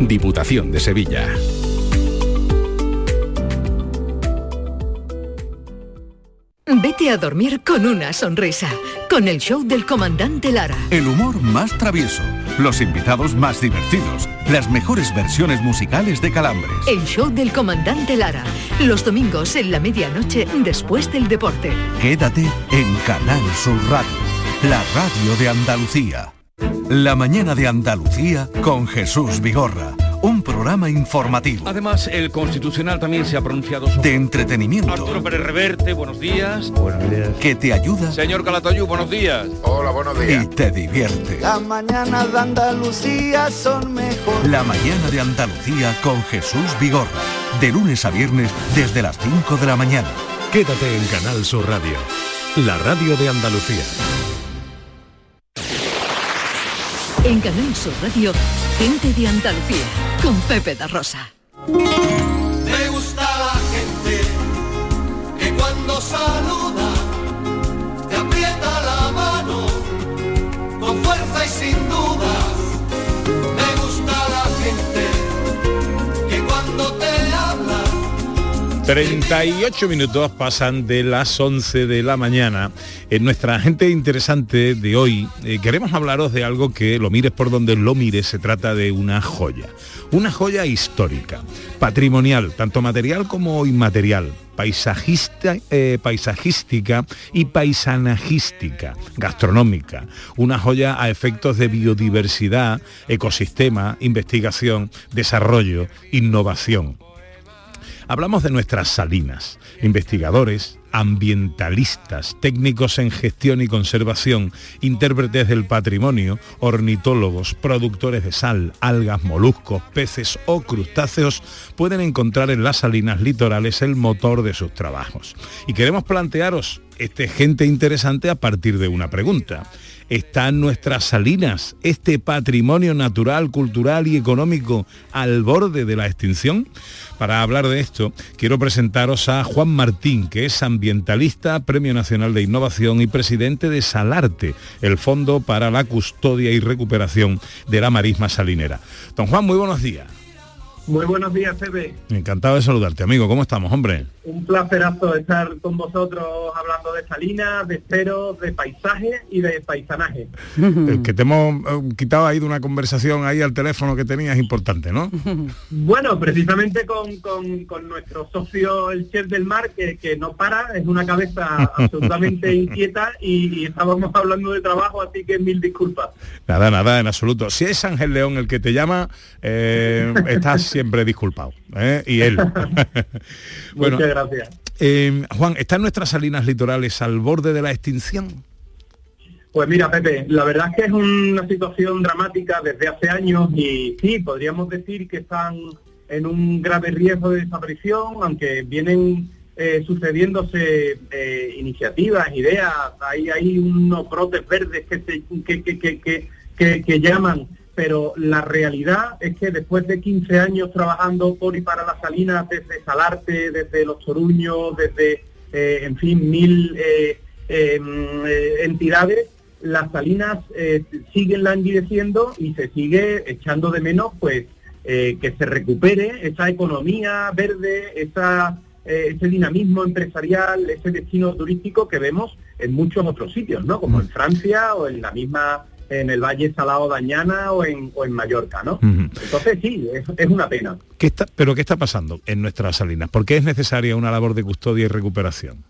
Speaker 23: Diputación de Sevilla.
Speaker 1: Vete a dormir con una sonrisa, con el show del comandante Lara.
Speaker 21: El humor más travieso, los invitados más divertidos, las mejores versiones musicales de Calambres.
Speaker 1: El show del comandante Lara, los domingos en la medianoche después del deporte.
Speaker 21: Quédate en Canal Sur Radio, la radio de Andalucía. La mañana de Andalucía con Jesús Vigorra. Un programa informativo,
Speaker 24: Además, el Constitucional también se ha pronunciado sobre...
Speaker 21: de entretenimiento,
Speaker 24: Arturo Pérez Reverte, buenos días.
Speaker 21: Buenos días. que te ayuda
Speaker 24: Señor Calatayú, buenos días.
Speaker 25: Hola, buenos
Speaker 21: y te divierte.
Speaker 25: Las mañanas de Andalucía son mejor.
Speaker 21: La mañana de Andalucía con Jesús Vigorra. De lunes a viernes desde las 5 de la mañana.
Speaker 26: Quédate en Canal Sur Radio, la radio de Andalucía.
Speaker 1: En Canal Sur Radio, gente de Andalucía, con Pepe da Rosa.
Speaker 5: Me gusta la gente que cuando saluda
Speaker 3: 38 minutos pasan de las 11 de la mañana. En nuestra gente interesante de hoy eh, queremos hablaros de algo que lo mires por donde lo mires, se trata de una joya. Una joya histórica, patrimonial, tanto material como inmaterial, paisajista, eh, paisajística y paisanajística, gastronómica. Una joya a efectos de biodiversidad, ecosistema, investigación, desarrollo, innovación. Hablamos de nuestras salinas, investigadores, ambientalistas, técnicos en gestión y conservación, intérpretes del patrimonio, ornitólogos, productores de sal, algas, moluscos, peces o crustáceos pueden encontrar en las salinas litorales el motor de sus trabajos. Y queremos plantearos este gente interesante a partir de una pregunta. ¿Están nuestras salinas, este patrimonio natural, cultural y económico al borde de la extinción? Para hablar de esto, quiero presentaros a Juan Martín, que es ambientalista, Premio Nacional de Innovación y presidente de Salarte, el Fondo para la Custodia y Recuperación de la Marisma Salinera. Don Juan, muy buenos días.
Speaker 27: Muy buenos días, Pepe.
Speaker 3: Encantado de saludarte, amigo. ¿Cómo estamos, hombre?
Speaker 27: Un placerazo estar con vosotros hablando de salinas, de esteros, de paisaje y de paisanaje. <laughs>
Speaker 3: El que te hemos eh, quitado ahí de una conversación ahí al teléfono que tenías importante, ¿no? <laughs>
Speaker 27: Bueno, precisamente con, con- con nuestro socio, el chef del mar, que, que no para, es una cabeza <laughs> absolutamente inquieta y, y estábamos hablando de trabajo, así que mil disculpas.
Speaker 3: Nada, nada, en absoluto. Si es Ángel León el que te llama, eh, estás siempre disculpado. ¿eh? Y él. <laughs> <laughs> bueno,
Speaker 27: Muchas gracias.
Speaker 3: eh, Juan, ¿están nuestras salinas litorales al borde de la extinción?
Speaker 27: Pues mira, Pepe, la verdad es que es una situación dramática desde hace años y sí, podríamos decir que están en un grave riesgo de desaparición, aunque vienen eh, sucediéndose eh, iniciativas, ideas, hay, hay unos brotes verdes que, se, que, que, que, que, que- que llaman, pero la realidad es que después de 15 años trabajando por y para las salinas, desde Salarte, desde Los Toruños, desde, eh, en fin, mil eh, eh, mm, eh, entidades, las salinas siguen languideciendo y se sigue echando de menos pues que se recupere esa economía verde, esa, ese dinamismo empresarial, ese destino turístico que vemos en muchos otros sitios, ¿no? Como en Francia o en la misma, en el Valle Salado de Añana o en, o en Mallorca, ¿no? Entonces sí, es, es una pena.
Speaker 3: ¿Qué está, ¿Pero qué está pasando en nuestras salinas? ¿Por qué es necesaria una labor de custodia y recuperación?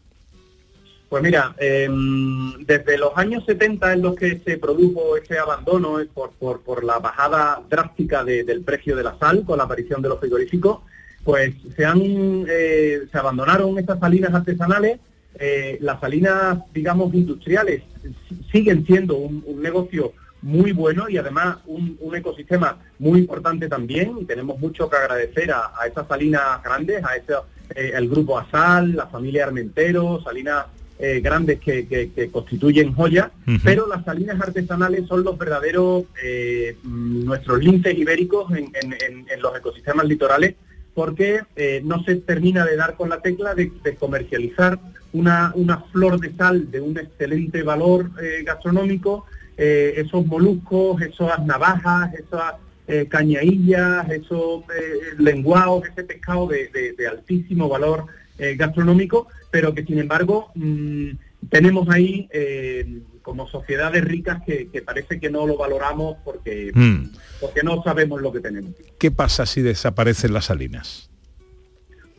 Speaker 27: Pues mira, em, desde los años 70 en los que se produjo ese abandono eh, por, por, por la bajada drástica de- del precio de la sal con la aparición de los frigoríficos, pues se han eh, se abandonaron estas salinas artesanales. Eh, las salinas, digamos, industriales si- siguen siendo un, un negocio muy bueno y además un, un ecosistema muy importante también. Y tenemos mucho que agradecer a, a esas salinas grandes, a ese, eh, el grupo Asal, la familia Armentero, salinas eh, grandes que, que- que constituyen joya,
Speaker 28: Ujú.
Speaker 27: pero las salinas artesanales son los verdaderos, eh, nuestros linces ibéricos en, en- en- en los ecosistemas litorales, porque no se termina de dar con la tecla de, de comercializar una, una flor de sal de un excelente valor eh, gastronómico, eh, esos moluscos, esas navajas, esas eh, cañaillas, esos eh, lenguados, ese pescado de, de- de altísimo valor gastronómico, pero que sin embargo mm, tenemos ahí como sociedades ricas que, que parece que no lo valoramos porque,
Speaker 3: Mm.
Speaker 27: porque no sabemos lo que tenemos.
Speaker 3: ¿Qué pasa si desaparecen las salinas?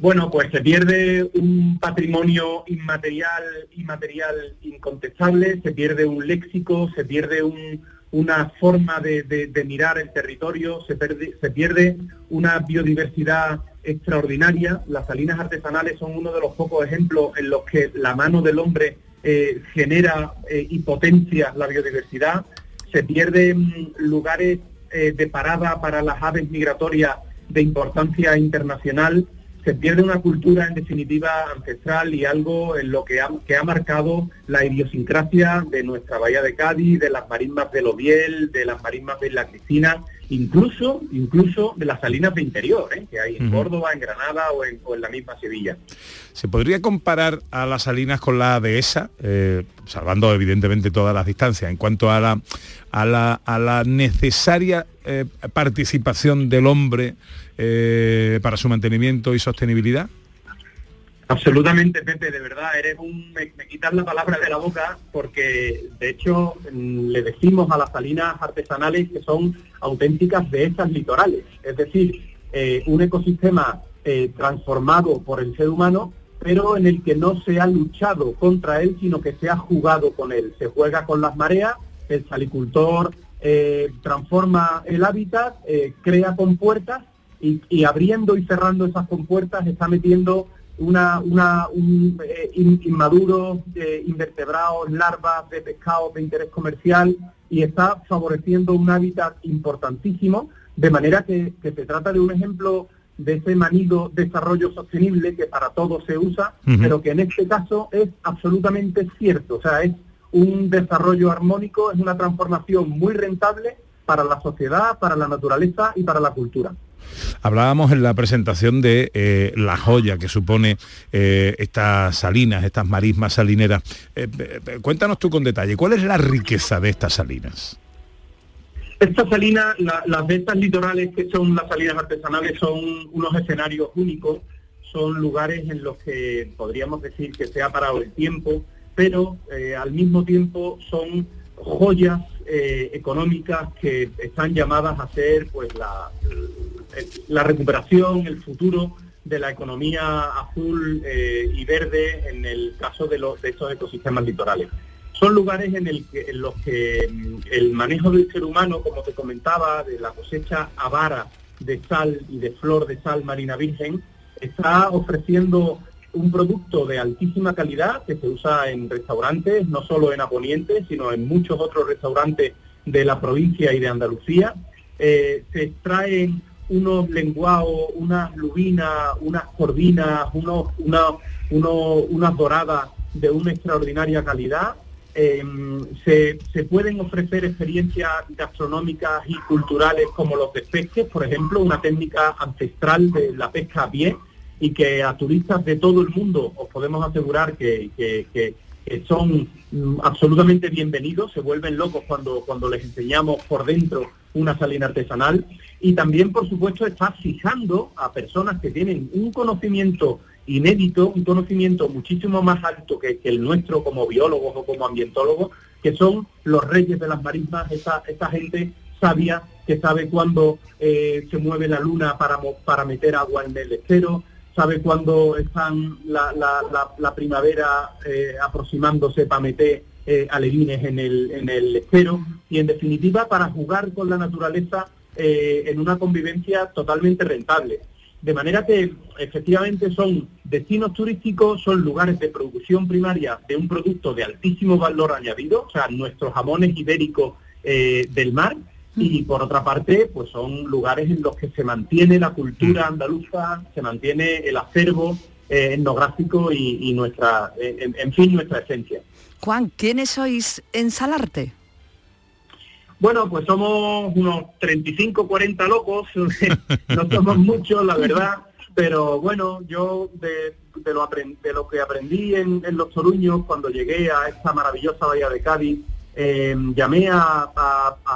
Speaker 27: Bueno, pues se pierde un patrimonio inmaterial, inmaterial incontestable, se pierde un léxico, se pierde un- una forma de, mirar el territorio, se, pierde- se pierde una biodiversidad extraordinaria. Las salinas artesanales son uno de los pocos ejemplos en los que la mano del hombre eh, genera eh, y potencia la biodiversidad. Se pierden lugares eh, de parada para las aves migratorias de importancia internacional se pierde una cultura en definitiva ancestral y algo en lo que ha, que ha marcado la idiosincrasia de nuestra bahía de Cádiz, de las marismas de Lobiel, de las marismas de La Cristina, incluso, incluso de las salinas de interior, ¿eh? que hay en. Córdoba, en Granada o en, o en la misma Sevilla.
Speaker 3: ¿Se podría comparar a las salinas con la dehesa, eh, salvando evidentemente todas las distancias, en cuanto a la, a la, a la necesaria eh, participación del hombre eh, para su mantenimiento y sostenibilidad?
Speaker 27: Absolutamente, Pepe, de verdad, eres un... Me, me quitas la palabra de la boca porque, de hecho, mm, le decimos a las salinas artesanales que son auténticas dehesas litorales. Es decir, eh, un ecosistema eh, transformado por el ser humano, pero en el que no se ha luchado contra él, sino que se ha jugado con él. Se juega con las mareas, el salicultor transforma el hábitat, crea compuertas y, y abriendo y cerrando esas compuertas está metiendo una, una un, eh, in- inmaduros, eh, invertebrados, larvas de pescados de interés comercial y está favoreciendo un hábitat importantísimo, de manera que, que se trata de un ejemplo de ese manido desarrollo sostenible que para todos se usa, pero que en este caso es absolutamente cierto, o sea, es un desarrollo armónico, es una transformación muy rentable para la sociedad, para la naturaleza y para la cultura.
Speaker 3: Hablábamos en la presentación de eh, la joya que supone eh, estas salinas, estas marismas salineras. Eh, cuéntanos tú con detalle, ¿cuál es la riqueza de estas salinas?
Speaker 27: Estas salinas, la- las de estas litorales que son las salinas artesanales, son unos escenarios únicos, son lugares en los que podríamos decir que se ha parado el tiempo, pero al mismo tiempo son joyas eh, económicas que están llamadas a ser pues la, la recuperación, el futuro de la economía azul eh, y verde en el caso de, los, de estos ecosistemas litorales. Son lugares en, en los que mm, el manejo del ser humano, como te comentaba, de la cosecha avara de sal y de flor de sal marina virgen, está ofreciendo un producto de altísima calidad que se usa en restaurantes, no solo en Aponiente, sino en muchos otros restaurantes de la provincia y de Andalucía. Eh, se extraen unos lenguados, unas lubinas, unas corvinas, unos, una- unas doradas de una extraordinaria calidad. Eh, se, se pueden ofrecer experiencias gastronómicas y culturales como los despesques, por ejemplo, una técnica ancestral de la pesca a pie y que a turistas de todo el mundo os podemos asegurar que, que- son mm, absolutamente bienvenidos, se vuelven locos cuando, cuando les enseñamos por dentro una salina artesanal. Y también, por supuesto, está fijando a personas que tienen un conocimiento inédito, un conocimiento muchísimo más alto que, el nuestro como biólogos o como ambientólogos, que son los reyes de las marismas, esa, esa gente sabia que sabe cuándo eh, se mueve la luna para, para meter agua en el estero, sabe cuándo están la, la- primavera eh, aproximándose para meter eh, alevines en el, en el estero y en definitiva para jugar con la naturaleza eh, en una convivencia totalmente rentable. De manera que efectivamente son destinos turísticos, son lugares de producción primaria de un producto de altísimo valor añadido, o sea, nuestros jamones ibéricos eh, del mar, y por otra parte, pues son lugares en los que se mantiene la cultura andaluza, se mantiene el acervo eh, etnográfico y, y nuestra, eh, en, en fin, nuestra esencia.
Speaker 4: Juan, ¿quiénes sois en Salarte?
Speaker 27: Bueno, pues somos unos 35, 40 locos, <laughs> no somos muchos, la verdad, pero bueno, yo de, de lo, apren- de lo que aprendí en, en Los Toruños cuando llegué a esta maravillosa bahía de Cádiz, eh, llamé a,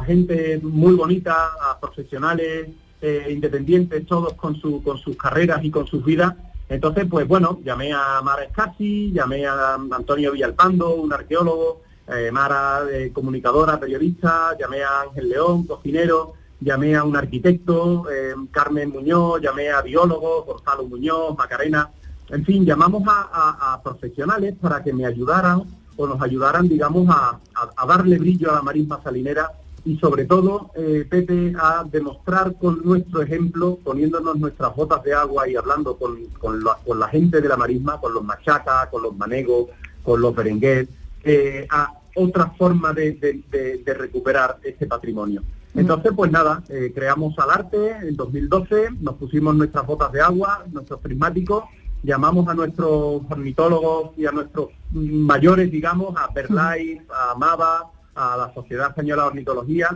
Speaker 27: gente muy bonita, a profesionales eh, independientes, todos con, su, con sus carreras y con sus vidas. Entonces, pues bueno, llamé a Mara Escasi, llamé a Antonio Villalpando, un arqueólogo, eh, Mara, eh, comunicadora, periodista, llamé a Ángel León, cocinero, llamé a un arquitecto, eh, Carmen Muñoz, llamé a biólogos, Gonzalo Muñoz, Macarena, en fin, llamamos a profesionales para que me ayudaran o nos ayudaran, digamos, a, a- a darle brillo a la marisma salinera y sobre todo, eh, Pepe, a demostrar con nuestro ejemplo, poniéndonos nuestras botas de agua y hablando con, con la, con la gente de la marisma, con los machacas, con los manegos, con los berengués, eh, a otra forma de, de- de- de recuperar este patrimonio. Entonces, pues nada, eh, creamos al arte en 2012, nos pusimos nuestras botas de agua, nuestros prismáticos, llamamos a nuestros ornitólogos y a nuestros mayores, digamos, a BirdLife, a MAVA, a la Sociedad Española de Ornitología,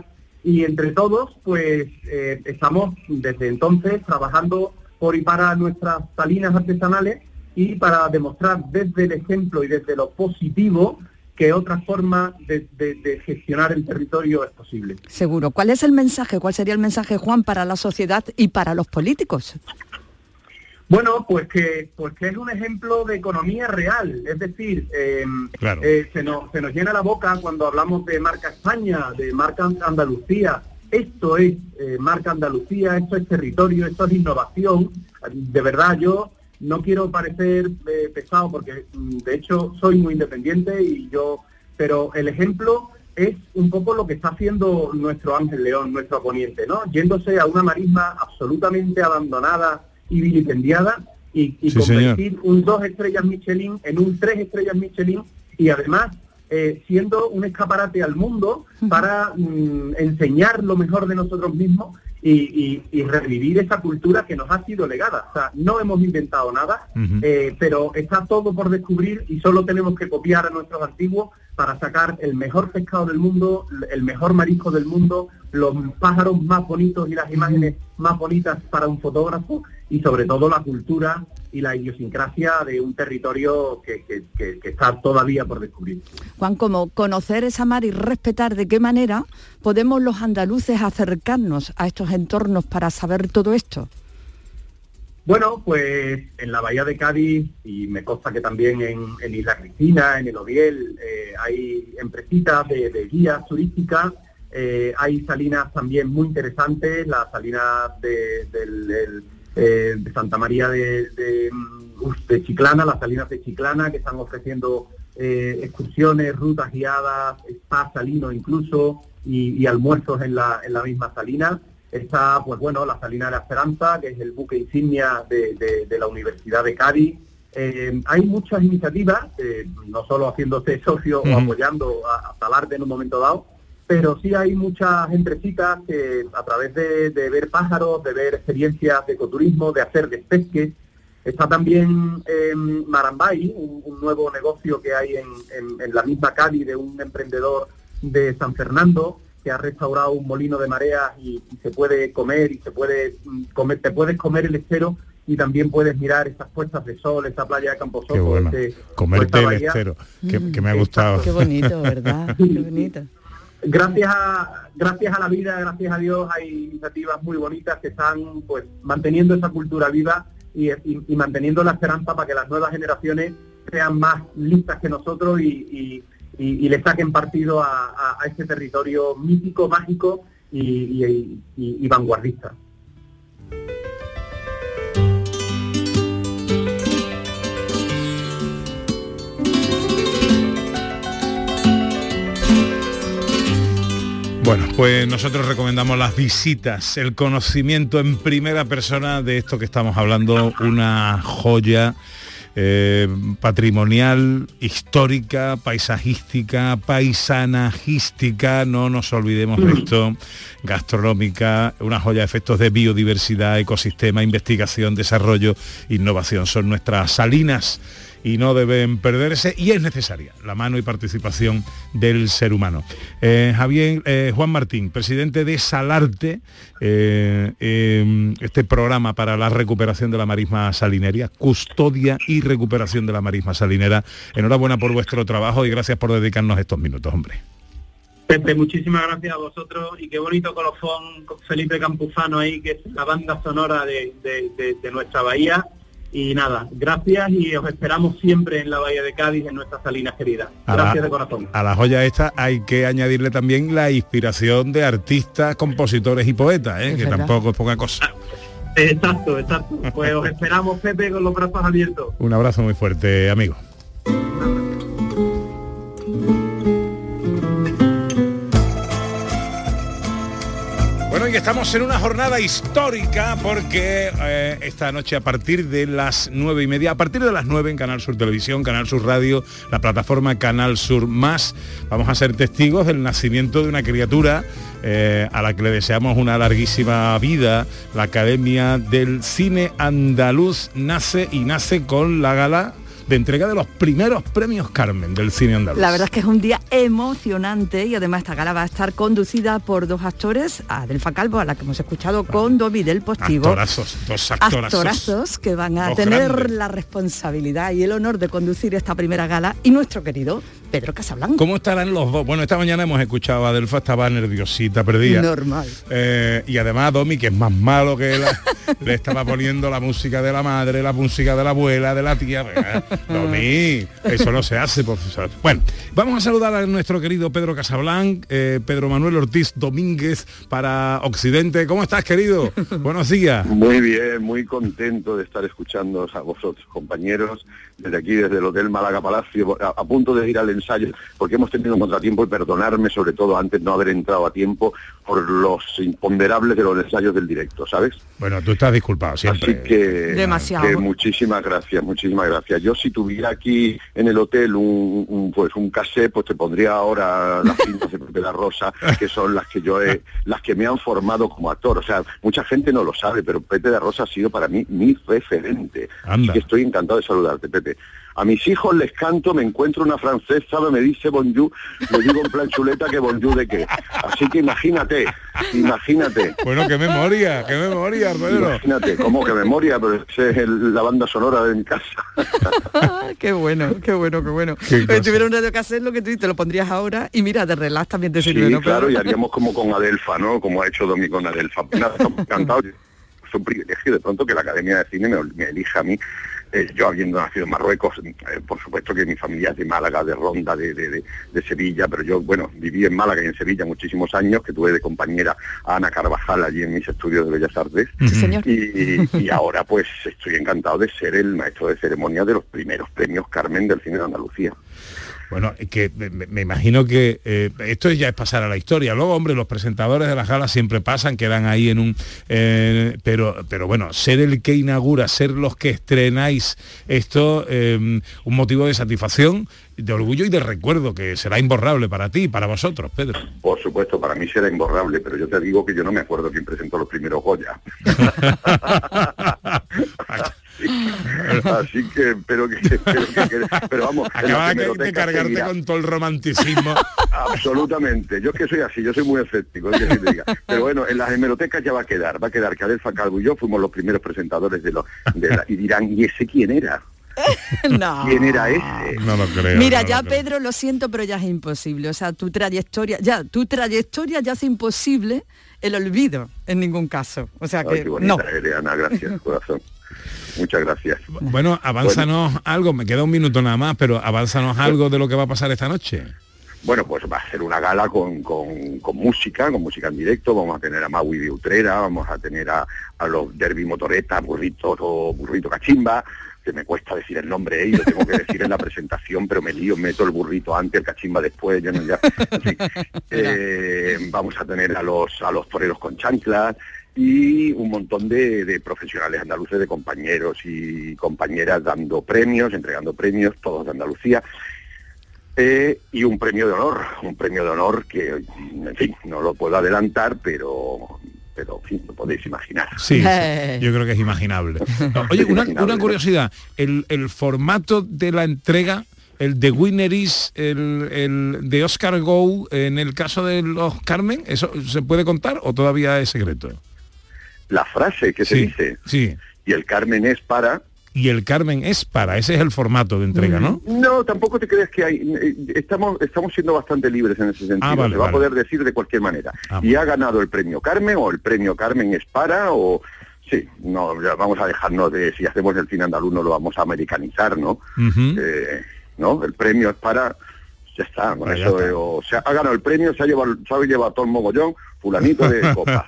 Speaker 27: y entre todos, pues eh, estamos desde entonces trabajando por y para nuestras salinas artesanales y para demostrar desde el ejemplo y desde lo positivo que otra forma de gestionar el territorio es posible.
Speaker 4: Seguro. ¿Cuál es el mensaje? ¿Cuál sería el mensaje, Juan, para la sociedad y para los políticos?
Speaker 27: Bueno, pues que, pues que es un ejemplo de economía real, es decir, eh,
Speaker 3: Claro.
Speaker 27: eh, se, nos, se nos llena la boca cuando hablamos de marca España, de marca Andalucía. Esto es eh, marca Andalucía, esto es territorio, esto es innovación. De verdad, yo no quiero parecer pesado porque mm, de hecho soy muy independiente y yo, pero el ejemplo es un poco lo que está haciendo nuestro Ángel León, nuestro poniente, ¿no? Yéndose a una marisma absolutamente abandonada y vilipendiada y, y
Speaker 3: Sí,
Speaker 27: convertir un dos estrellas Michelin en un tres estrellas Michelin y además eh, siendo un escaparate al mundo para mm, enseñar lo mejor de nosotros mismos y, y- y revivir esa cultura que nos ha sido legada. O sea, no hemos inventado nada, eh, pero está todo por descubrir y solo tenemos que copiar a nuestros antiguos para sacar el mejor pescado del mundo, el mejor marisco del mundo, los pájaros más bonitos y las imágenes más bonitas para un fotógrafo y sobre todo la cultura y la idiosincrasia de un territorio que, que- que- que está todavía por descubrir.
Speaker 4: Juan, como conocer esa mar y respetar de qué manera podemos los andaluces acercarnos a estos entornos para saber todo esto.
Speaker 27: Bueno, pues en la Bahía de Cádiz y me consta que también en, en Isla Cristina, en el Oriel, eh, hay empresitas de, de guías turísticas, eh, hay salinas también muy interesantes, las salinas de, del- del, eh, de Santa María de, de, mm, de Chiclana, las salinas de Chiclana que están ofreciendo eh, excursiones, rutas guiadas, spa salino incluso y, y almuerzos en la, en la misma salina. Está, pues bueno, la Salina de la Esperanza, que es el buque insignia de, de- de la Universidad de Cádiz. Eh, hay muchas iniciativas, no solo haciéndose socio o apoyando a, a Talarte en un momento dado, pero sí hay muchas empresitas que a través de, de ver pájaros, de ver experiencias de ecoturismo, de hacer despesques, Está también en Marambay, un, un nuevo negocio que hay en, en- en la misma Cádiz de un emprendedor de San Fernando que ha restaurado un molino de mareas y, y se puede comer y se puede mm, comer, te puedes comer el estero y también puedes mirar esas puestas de sol, esa playa de
Speaker 3: Qué bueno. Comerte
Speaker 27: esta
Speaker 3: el estero, que, que me ha gustado.
Speaker 4: Qué bonito, ¿verdad? <laughs> Qué bonito.
Speaker 27: Gracias a gracias a la vida, gracias a Dios, hay iniciativas muy bonitas que están pues manteniendo esa cultura viva y, manteniendo la esperanza para que las nuevas generaciones sean más listas que nosotros y, y- le saquen partido a, a- este territorio mítico, mágico y vanguardista.
Speaker 3: Bueno, pues nosotros recomendamos las visitas, el conocimiento en primera persona de esto que estamos hablando, una joya eh, patrimonial, histórica, paisajística, paisanajística, no nos olvidemos de esto, gastronómica, una joya de efectos de biodiversidad, ecosistema, investigación, desarrollo, innovación. Son nuestras salinas y no deben perderse y es necesaria la mano y participación del ser humano. Eh, Javier eh, Juan Martín, presidente de Salarte, eh, eh, este programa para la recuperación de la marisma salinera, custodia y recuperación de la marisma salinera. Enhorabuena por vuestro trabajo y gracias por dedicarnos estos minutos, hombre.
Speaker 27: Pepe, muchísimas gracias a vosotros y qué bonito colofón con Felipe Campuzano ahí, que es la banda sonora de- de nuestra bahía. Y nada, gracias y os esperamos siempre en la Bahía de Cádiz, en nuestras salinas queridas.
Speaker 3: La-
Speaker 27: Gracias de corazón.
Speaker 3: A la joya esta hay que añadirle también la inspiración de artistas, compositores y poetas, ¿eh? Que
Speaker 27: verdad.
Speaker 3: tampoco es poca cosa.
Speaker 27: Exacto, exacto. Pues os esperamos, Pepe, con los brazos abiertos.
Speaker 3: Un abrazo muy fuerte, amigo. Y estamos en una jornada histórica porque eh, esta noche a partir de las nueve y media, a partir de las nueve en Canal Sur Televisión, Canal Sur Radio, la plataforma Canal Sur Más, vamos a ser testigos del nacimiento de una criatura eh, a la que le deseamos una larguísima vida. La Academia del Cine Andaluz nace y nace con la gala de entrega de los primeros premios Carmen del cine andaluz.
Speaker 4: La verdad es que es un día emocionante y además esta gala va a estar conducida por dos actores, Adelfa Calvo, a la que hemos escuchado con Dovi del Postigo.
Speaker 3: Actorazos, dos actorazos.
Speaker 4: Actorazos que van a tener
Speaker 3: grandes.
Speaker 4: la responsabilidad y el honor de conducir esta primera gala y nuestro querido Pedro Casablanca.
Speaker 3: ¿Cómo estarán los dos? Bueno, esta mañana hemos escuchado a Adelfa, estaba nerviosita, perdida.
Speaker 4: Normal.
Speaker 3: Eh, y además Domi, que es más malo que él, <laughs> le estaba poniendo la música de la madre, la música de la abuela, de la tía. Domi, eso no se hace, profesor. Bueno, vamos a saludar a nuestro querido Pedro Casablanc, eh, Pedro Manuel Ortiz Domínguez para Occidente. ¿Cómo estás, querido? Buenos días.
Speaker 28: Muy bien, muy contento de estar escuchando a vosotros, compañeros, desde aquí, desde el Hotel Málaga Palacio, a, a punto de ir al ensayo, porque hemos tenido un contratiempo y perdonarme sobre todo antes no haber entrado a tiempo por los imponderables de los ensayos del directo, ¿sabes?
Speaker 3: Bueno, tú estás disculpado siempre.
Speaker 28: Así que,
Speaker 4: Demasiado.
Speaker 28: que muchísimas gracias, muchísimas gracias. Yo si tuviera aquí en el hotel un, un, pues un cassette, pues te pondría ahora las cintas de Pepe la Rosa, que son las que yo he, las que me han formado como actor. O sea, mucha gente no lo sabe, pero Pepe la Rosa ha sido para mí mi referente. Así que estoy encantado de saludarte, Pepe. A mis hijos les canto, me encuentro una francesa, me dice bonjour, le digo en plan chuleta que bonjour de qué. Así que imagínate, imagínate.
Speaker 3: Bueno, qué memoria, qué memoria, Pedro.
Speaker 28: Imagínate, ¿cómo que memoria? Pero esa es el- la banda sonora de mi casa. <laughs>
Speaker 4: qué bueno, qué bueno, qué bueno.
Speaker 28: Cosa.
Speaker 4: tuviera un radio que hacer lo que tú dices, te lo pondrías ahora y mira, de relax también te sirve,
Speaker 28: Sí,
Speaker 4: ¿no?
Speaker 28: claro, y haríamos como con Adelfa, ¿no? Como ha hecho Domi con Adelfa. <laughs> Encantados. Es un privilegio de pronto que la Academia de Cine me, me elija a mí. Eh, yo habiendo nacido en Marruecos, eh, por supuesto que mi familia es de Málaga, de Ronda, de, de- de- Sevilla, pero yo, bueno, viví en Málaga y en Sevilla muchísimos años, que tuve de compañera a Ana Carvajal allí en mis estudios de Bellas Artes.
Speaker 4: señor.
Speaker 28: Y, <laughs> y ahora pues estoy encantado de ser el maestro de ceremonia de los primeros premios Carmen del cine de Andalucía.
Speaker 3: Bueno, que me, me imagino que eh, esto ya es pasar a la historia. Luego, hombre, los presentadores de las galas siempre pasan, quedan ahí en un... eh, pero, pero bueno, ser el que inaugura, ser los que estrenáis esto, eh, un motivo de satisfacción, de orgullo y de recuerdo que será imborrable para ti y para vosotros, Pedro.
Speaker 28: Por supuesto, para mí será imborrable, pero yo te digo que yo no me acuerdo quién presentó los primeros Goya. <laughs> <laughs> <laughs> Así que espero que, espero que quede- pero vamos, en
Speaker 3: Acaba
Speaker 28: las
Speaker 3: de, cargarte
Speaker 28: seguirá.
Speaker 3: con todo el romanticismo. <laughs>
Speaker 28: Absolutamente, yo es que soy así, yo soy muy escéptico, es que diga. pero bueno, en las hemerotecas ya va a quedar, va a quedar que Adelfa Calvo y yo fuimos los primeros presentadores de los de la- y dirán, ¿y ese quién era? <laughs>
Speaker 4: no.
Speaker 28: ¿Quién era ese?
Speaker 3: No lo creo.
Speaker 4: Mira,
Speaker 3: no
Speaker 4: ya
Speaker 3: lo creo.
Speaker 4: Pedro, lo siento, pero ya es imposible. O sea, tu trayectoria, ya, tu trayectoria ya hace imposible el olvido en ningún caso. O sea
Speaker 28: Ay,
Speaker 4: que
Speaker 28: qué bonita
Speaker 4: no.
Speaker 28: eres, Ana, gracias, corazón. Muchas gracias.
Speaker 3: Bueno, avánzanos algo, me queda un minuto nada más, pero avánzanos algo de lo que va a pasar esta noche.
Speaker 28: Bueno, pues va a ser una gala con, con- con música, con música en directo. Vamos a tener a Maui de Utrera, vamos a tener a, a los Derby Motoreta, Burrito o Burrito Cachimba, que me cuesta decir el nombre, ¿eh? y lo tengo que decir en la presentación, pero me lío, meto el burrito antes, el cachimba después, ya no ya. en fin. <laughs> Eh, vamos a tener a los a los toreros con chanclas y un montón de, de profesionales andaluces, de compañeros y compañeras dando premios, entregando premios, todos de Andalucía. Eh, y un premio de honor, un premio de honor que, en fin, no lo puedo adelantar, pero, pero en fin, lo podéis imaginar.
Speaker 3: Sí, sí, yo creo que es imaginable. <laughs> No, Oye, una, una curiosidad, el, el formato de la entrega, el de Winner is, el, el de Oscar Go, en el caso de los Carmen, ¿eso se puede contar o todavía es secreto?
Speaker 28: La frase que se
Speaker 3: Sí,
Speaker 28: dice,
Speaker 3: Sí.
Speaker 28: y el Carmen es para...
Speaker 3: Y el Carmen es para, ese es el formato de entrega, ¿no?
Speaker 28: No, tampoco te crees que hay. eh, Estamos, estamos siendo bastante libres en ese sentido.
Speaker 3: Ah, vale,
Speaker 28: Se va
Speaker 3: vale.
Speaker 28: a poder decir de cualquier manera.
Speaker 3: Ah,
Speaker 28: y ha ganado el premio Carmen o el premio Carmen es para o sí, no, ya vamos a dejarnos de si hacemos el cine andaluz no lo vamos a americanizar, ¿no? Eh, no, el premio es para ya está, con
Speaker 3: ya
Speaker 28: eso,
Speaker 3: está.
Speaker 28: o sea, ha ganado el premio, se ha llevado, se ha llevado todo el mogollón, fulanito de <laughs> copa.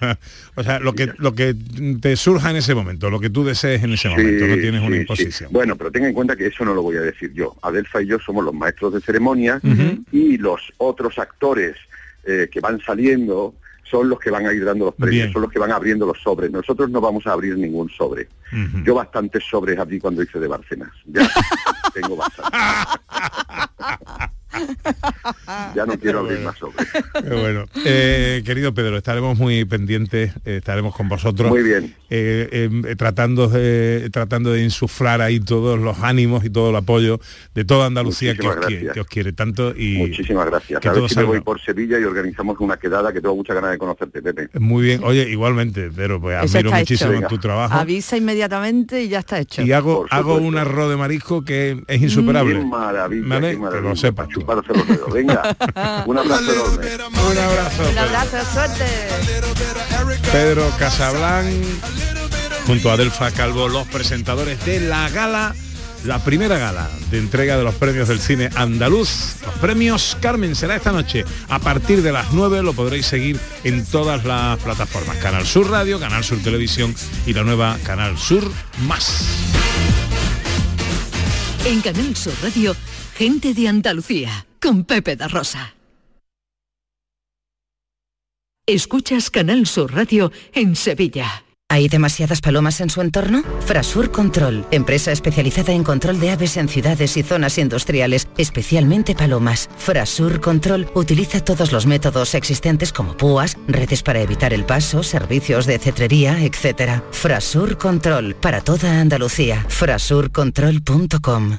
Speaker 3: o sea, lo que, lo que te surja en ese momento, lo que tú desees en ese momento, no
Speaker 28: Sí,
Speaker 3: tienes una
Speaker 28: sí.
Speaker 3: imposición.
Speaker 28: Bueno, pero tenga en cuenta que eso no lo voy a decir yo. Adelfa y yo somos los maestros de ceremonia y los otros actores eh, que van saliendo son los que van a ir dando los premios,
Speaker 3: Bien.
Speaker 28: son los que van abriendo los sobres. Nosotros no vamos a abrir ningún sobre. Yo bastantes sobres abrí cuando hice de Barcenas. Ya <laughs> tengo bastante. <laughs> ya no quiero abrir más sobres.
Speaker 3: Qué bueno. Eh, querido Pedro, estaremos muy pendientes, eh, estaremos con vosotros.
Speaker 28: Muy bien.
Speaker 3: eh, eh, tratando, de, tratando de insuflar ahí todos los ánimos y todo el apoyo de toda Andalucía que os, quiere,
Speaker 28: gracias.
Speaker 3: que os quiere tanto y
Speaker 28: Muchísimas gracias.
Speaker 3: que
Speaker 28: a ver si me voy por Sevilla y organizamos una quedada que tengo muchas ganas de conocerte, Pepe.
Speaker 3: muy bien. Oye, igualmente, Pedro, pues
Speaker 4: Eso
Speaker 3: admiro muchísimo tu trabajo.
Speaker 4: Avisa inmediatamente y ya está hecho.
Speaker 3: Y hago, hago un arroz de marisco que es insuperable.
Speaker 28: Qué maravilla,
Speaker 3: ¿Vale?
Speaker 28: qué maravilla.
Speaker 3: Que lo sepas tú.
Speaker 28: Chuparse los dedos. Venga, <laughs> un abrazo enorme.
Speaker 3: Un abrazo.
Speaker 4: Un abrazo, suerte.
Speaker 3: Pedro Casablan junto a Delfa Calvo, los presentadores de la gala, la primera gala de entrega de los premios del cine andaluz. Los premios Carmen será esta noche. A partir de las 9 lo podréis seguir en todas las plataformas. Canal Sur Radio, Canal Sur Televisión y la nueva Canal Sur Más.
Speaker 1: En Canal Sur Radio, gente de Andalucía, con Pepe da Rosa. Escuchas Canal Sur Radio en Sevilla.
Speaker 22: ¿Hay demasiadas palomas en su entorno? Frasur Control, empresa especializada en control de aves en ciudades y zonas industriales, especialmente palomas. Frasur Control utiliza todos los métodos existentes como púas, redes para evitar el paso, servicios de cetrería, etc. Frasur Control, para toda Andalucía. Frasurcontrol.com